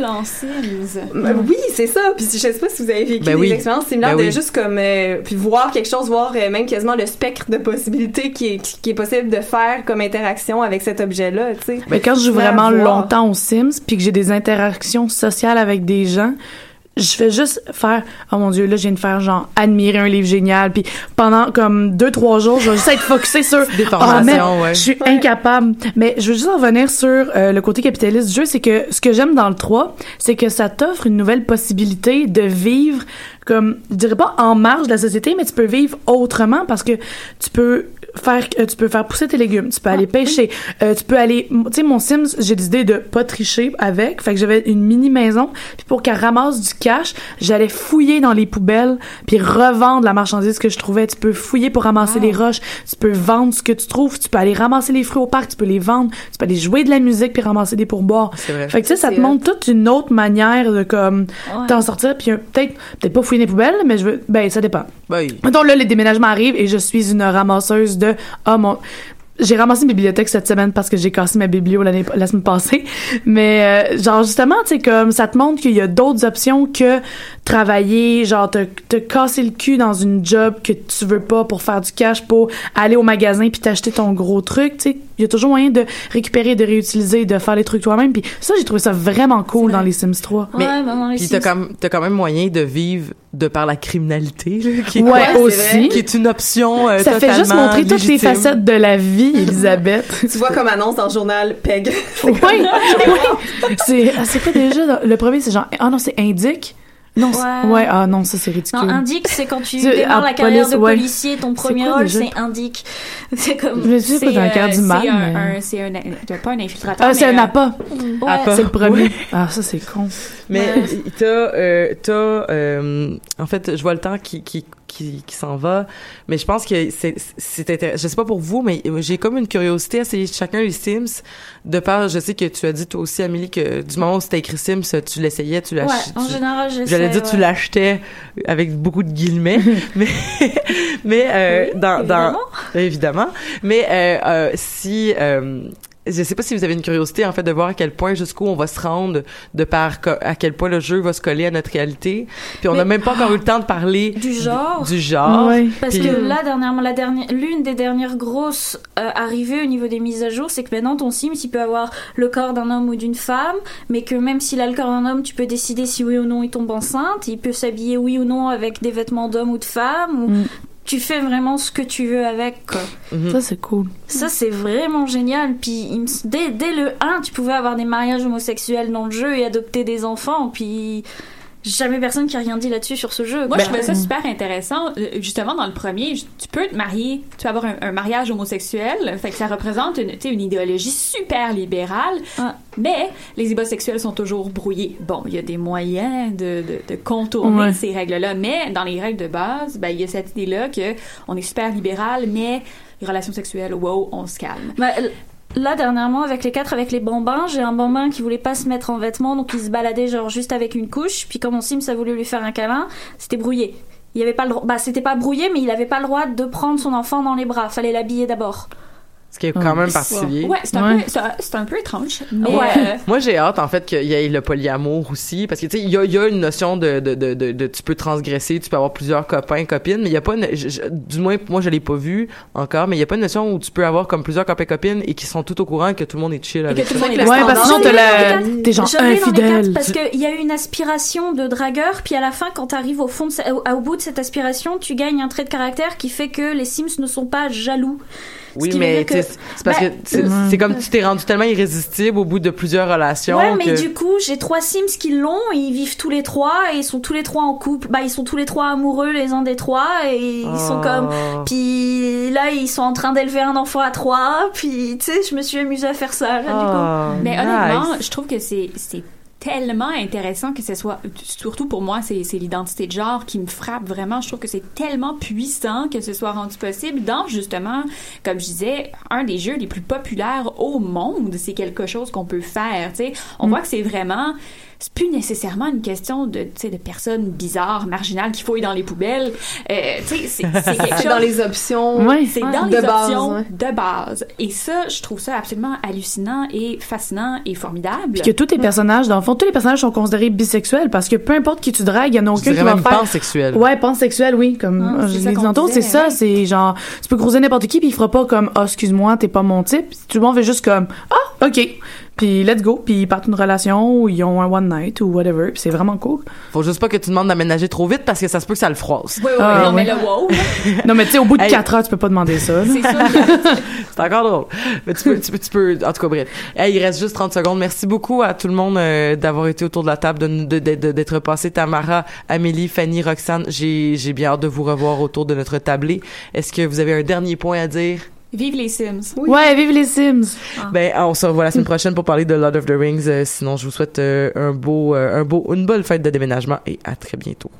en Sims. Euh, Oui, c'est ça. Puis je sais pas si vous avez vécu Ben des oui. expériences similaires Ben de oui. juste comme euh, puis voir quelque chose, voir euh, même quasiment le spectre de possibilités qui est, qui est possible de faire comme interaction avec cet objet-là, tu sais. Mais quand je joue vraiment longtemps aux Sims, puis que j'ai des interactions sociales avec des gens, je fais juste faire oh mon dieu là je viens de faire genre admirer un livre génial puis pendant comme deux trois jours je vais juste être focusée sur Des formations, mais ouais. je suis incapable mais je veux juste revenir sur euh, le côté capitaliste du jeu c'est que ce que j'aime dans le 3 c'est que ça t'offre une nouvelle possibilité de vivre comme je dirais pas en marge de la société mais tu peux vivre autrement parce que tu peux faire euh, tu peux faire pousser tes légumes tu peux aller pêcher euh, tu peux aller tu sais mon Sims j'ai décidé de pas tricher avec fait que j'avais une mini maison puis pour qu'elle ramasse du cash j'allais fouiller dans les poubelles puis revendre la marchandise que je trouvais tu peux fouiller pour ramasser les roches tu peux vendre ce que tu trouves tu peux aller ramasser les fruits au parc tu peux les vendre tu peux aller jouer de la musique puis ramasser des pourboires. C'est vrai. fait que tu sais ça te montre toute une autre manière de comme Ouais. t'en sortir puis un- peut-être peut-être pas fouiller les poubelles mais je veux ben ça dépend Ben oui. Mettons, là, les déménagements arrivent et je suis une ramasseuse de, ah, mon, j'ai ramassé une bibliothèque cette semaine parce que j'ai cassé ma biblio la semaine passée. Mais, euh, genre, justement, tu sais, comme, ça te montre qu'il y a d'autres options que travailler, genre, te, te casser le cul dans une job que tu veux pas pour faire du cash, pour aller au magasin puis t'acheter ton gros truc, tu sais. Il y a toujours moyen de récupérer, de réutiliser, de faire les trucs toi-même. Puis ça, j'ai trouvé ça vraiment cool dans les Sims 3. Mais- ouais, ben, dans les Puis t'as quand, même- quand même moyen de vivre de par la criminalité, là, qui, est- Ouais, aussi. qui est une option euh, Ça fait juste montrer toutes les facettes de la vie, Elisabeth. Tu vois comme annonce dans le journal PEG. Oui, oui. C'est, ah, c'est quoi déjà? dans- Le premier, c'est genre, ah non, c'est indique. Non, Ouais. ouais, ah non, ça c'est ridicule. Non, indique, c'est quand tu démarres ah, la carrière police, de ouais. policier, ton premier quoi rôle, c'est indique. C'est comme. Je sais pas dans le cœur du mal, c'est un, mais- un- c'est un, pas un infiltrateur. Ah, c'est un appât. Ouais. C'est le premier. Ouais. Ah, ça c'est con. Mais Ouais. t'as, euh, t'as, euh, en fait, je vois le temps qui qui qui, qui s'en va, mais je pense que c'est intéressant. Je sais pas pour vous, mais j'ai comme une curiosité à essayer chacun les Sims. De part, je sais que tu as dit toi aussi, Amélie, que du moment où c'était écrit Sims, tu l'essayais, tu Ouais, l'achètes. en général, j'essaie. J'allais dire tu ouais. l'achetais avec beaucoup de guillemets, mais mais euh, dans dans évidemment. évidemment, mais euh, euh, si je sais pas si vous avez une curiosité en fait de voir à quel point jusqu'où on va se rendre de par à quel point le jeu va se coller à notre réalité. Puis on n'a même pas encore eu le temps de parler Du genre. du genre. Parce Puis- que là, dernièrement, la dernière, l'une des dernières grosses euh, arrivées au niveau des mises à jour, c'est que maintenant ton Sims, il peut avoir le corps d'un homme ou d'une femme, mais que même s'il a le corps d'un homme, tu peux décider si oui ou non il tombe enceinte. Il peut s'habiller oui ou non avec des vêtements d'homme ou de femme. Ou Mm. Tu fais vraiment ce que tu veux avec. Quoi. Mhm. Ça c'est cool. Ça, c'est vraiment génial. Puis il me s- dès, dès le 1, tu pouvais avoir des mariages homosexuels dans le jeu et adopter des enfants. Puis jamais personne qui a rien dit là-dessus sur ce jeu. Moi, je trouvais ça super intéressant. Euh, Justement, dans le premier, tu peux te marier, tu peux avoir un, un mariage homosexuel. Fait que ça représente une, une idéologie super libérale. Ah. Mais les homosexuels sont toujours brouillés. Bon, il y a des moyens de, de, de contourner Ouais. ces règles-là. Mais dans les règles de base, ben, il y a cette idée-là que on est super libéral, mais les relations sexuelles, wow, on se calme. Bah, l- Là, dernièrement, avec les quatre, avec les bambins, j'ai un bambin qui voulait pas se mettre en vêtements, donc il se baladait genre juste avec une couche. Puis comme mon Sims a voulu lui faire un câlin, c'était brouillé. Il avait pas le droit, bah c'était pas brouillé, mais il avait pas le droit de prendre son enfant dans les bras. Fallait l'habiller d'abord. Ce qui est quand même particulier. Ouais, c'est un, Ouais. peu- c'est un- c'est un peu étrange. Mais, Ouais. euh, Moi, j'ai hâte, en fait, qu'il y ait le polyamour aussi. Parce que, tu sais, il y a, il y a une notion de, de, de, de, de- tu peux transgresser, tu peux avoir plusieurs copains, copines, mais il y a pas une, je- je- du moins, moi, je l'ai pas vu encore, mais il y a pas une notion où tu peux avoir comme plusieurs copains, copines et qui sont tout au courant que tout le monde est chill avec tout le ça. monde le Ouais, parce que sinon, a- la, t'es genre infidèle. parce qu'il y a une aspiration de dragueur, puis à la fin, quand t'arrives au fond, de au bout de cette aspiration, tu gagnes un trait de caractère qui fait que les Sims ne sont pas jaloux. Oui, mais que- tu sais, c'est parce Ben, que c'est c'est comme tu t'es rendu tellement irrésistible au bout de plusieurs relations. Ouais, mais que- du coup, j'ai trois Sims qui l'ont, et ils vivent tous les trois, et ils sont tous les trois en couple. Bah, ils sont tous les trois amoureux les uns des trois, et ils sont Oh. comme. Puis là, ils sont en train d'élever un enfant à trois, puis tu sais, je me suis amusée à faire ça, là, du coup. Ah, Mais nice. honnêtement, je trouve que c'est tellement intéressant que ce soit surtout pour moi c'est c'est l'identité de genre qui me frappe vraiment. Je trouve que c'est tellement puissant que ce soit rendu possible dans justement comme je disais un des jeux les plus populaires au monde. C'est quelque chose qu'on peut faire tu sais. On voit que c'est vraiment c'est plus nécessairement une question de tu sais de personnes bizarres marginales qui fouillent dans les poubelles euh, tu sais c'est c'est quelque C'est chose dans les options. Ouais. c'est Ouais. dans De les base, options ouais. de base. Et ça, je trouve ça absolument hallucinant et fascinant et formidable. Puis que tous tes personnages, dans le fond, tous les personnages sont considérés bisexuels parce que peu importe qui tu dragues, il y en a aucun qui va même faire. pansexuel. Ouais, pansexuel, oui, comme Ah, c'est je ça l'ai dit tantôt, c'est ça, ouais. c'est genre, tu peux croiser n'importe qui puis il fera pas comme, ah, excuse-moi, t'es pas mon type. Tout le monde fait juste comme, ah, ok, puis let's go, puis ils partent une relation ou ils ont un one night ou whatever, puis c'est vraiment cool. Faut juste pas que tu demandes d'aménager trop vite parce que ça se peut que ça le froisse. Oui, oui, Ah, non, mais le wow, Non, mais tu sais, au bout de Hey. 4 heures, tu peux pas demander ça. c'est ça. C'est encore drôle. Mais tu peux, tu peux, tu peux, en tout cas, bref. Hey, il reste juste 30 secondes. Merci beaucoup à tout le monde euh, d'avoir été autour de la table, de nous- de- de- de- d'être passé. Tamara, Amélie, Fanny, Roxane, j'ai, j'ai bien hâte de vous revoir autour de notre tablé. Est-ce que vous avez un dernier point à dire? Vive les Sims. Ouais, vive les Sims! Ben, on se revoit la semaine prochaine pour parler de Lord of the Rings. Euh, sinon, je vous souhaite euh, un beau, euh, un beau, une bonne fête de déménagement et à très bientôt.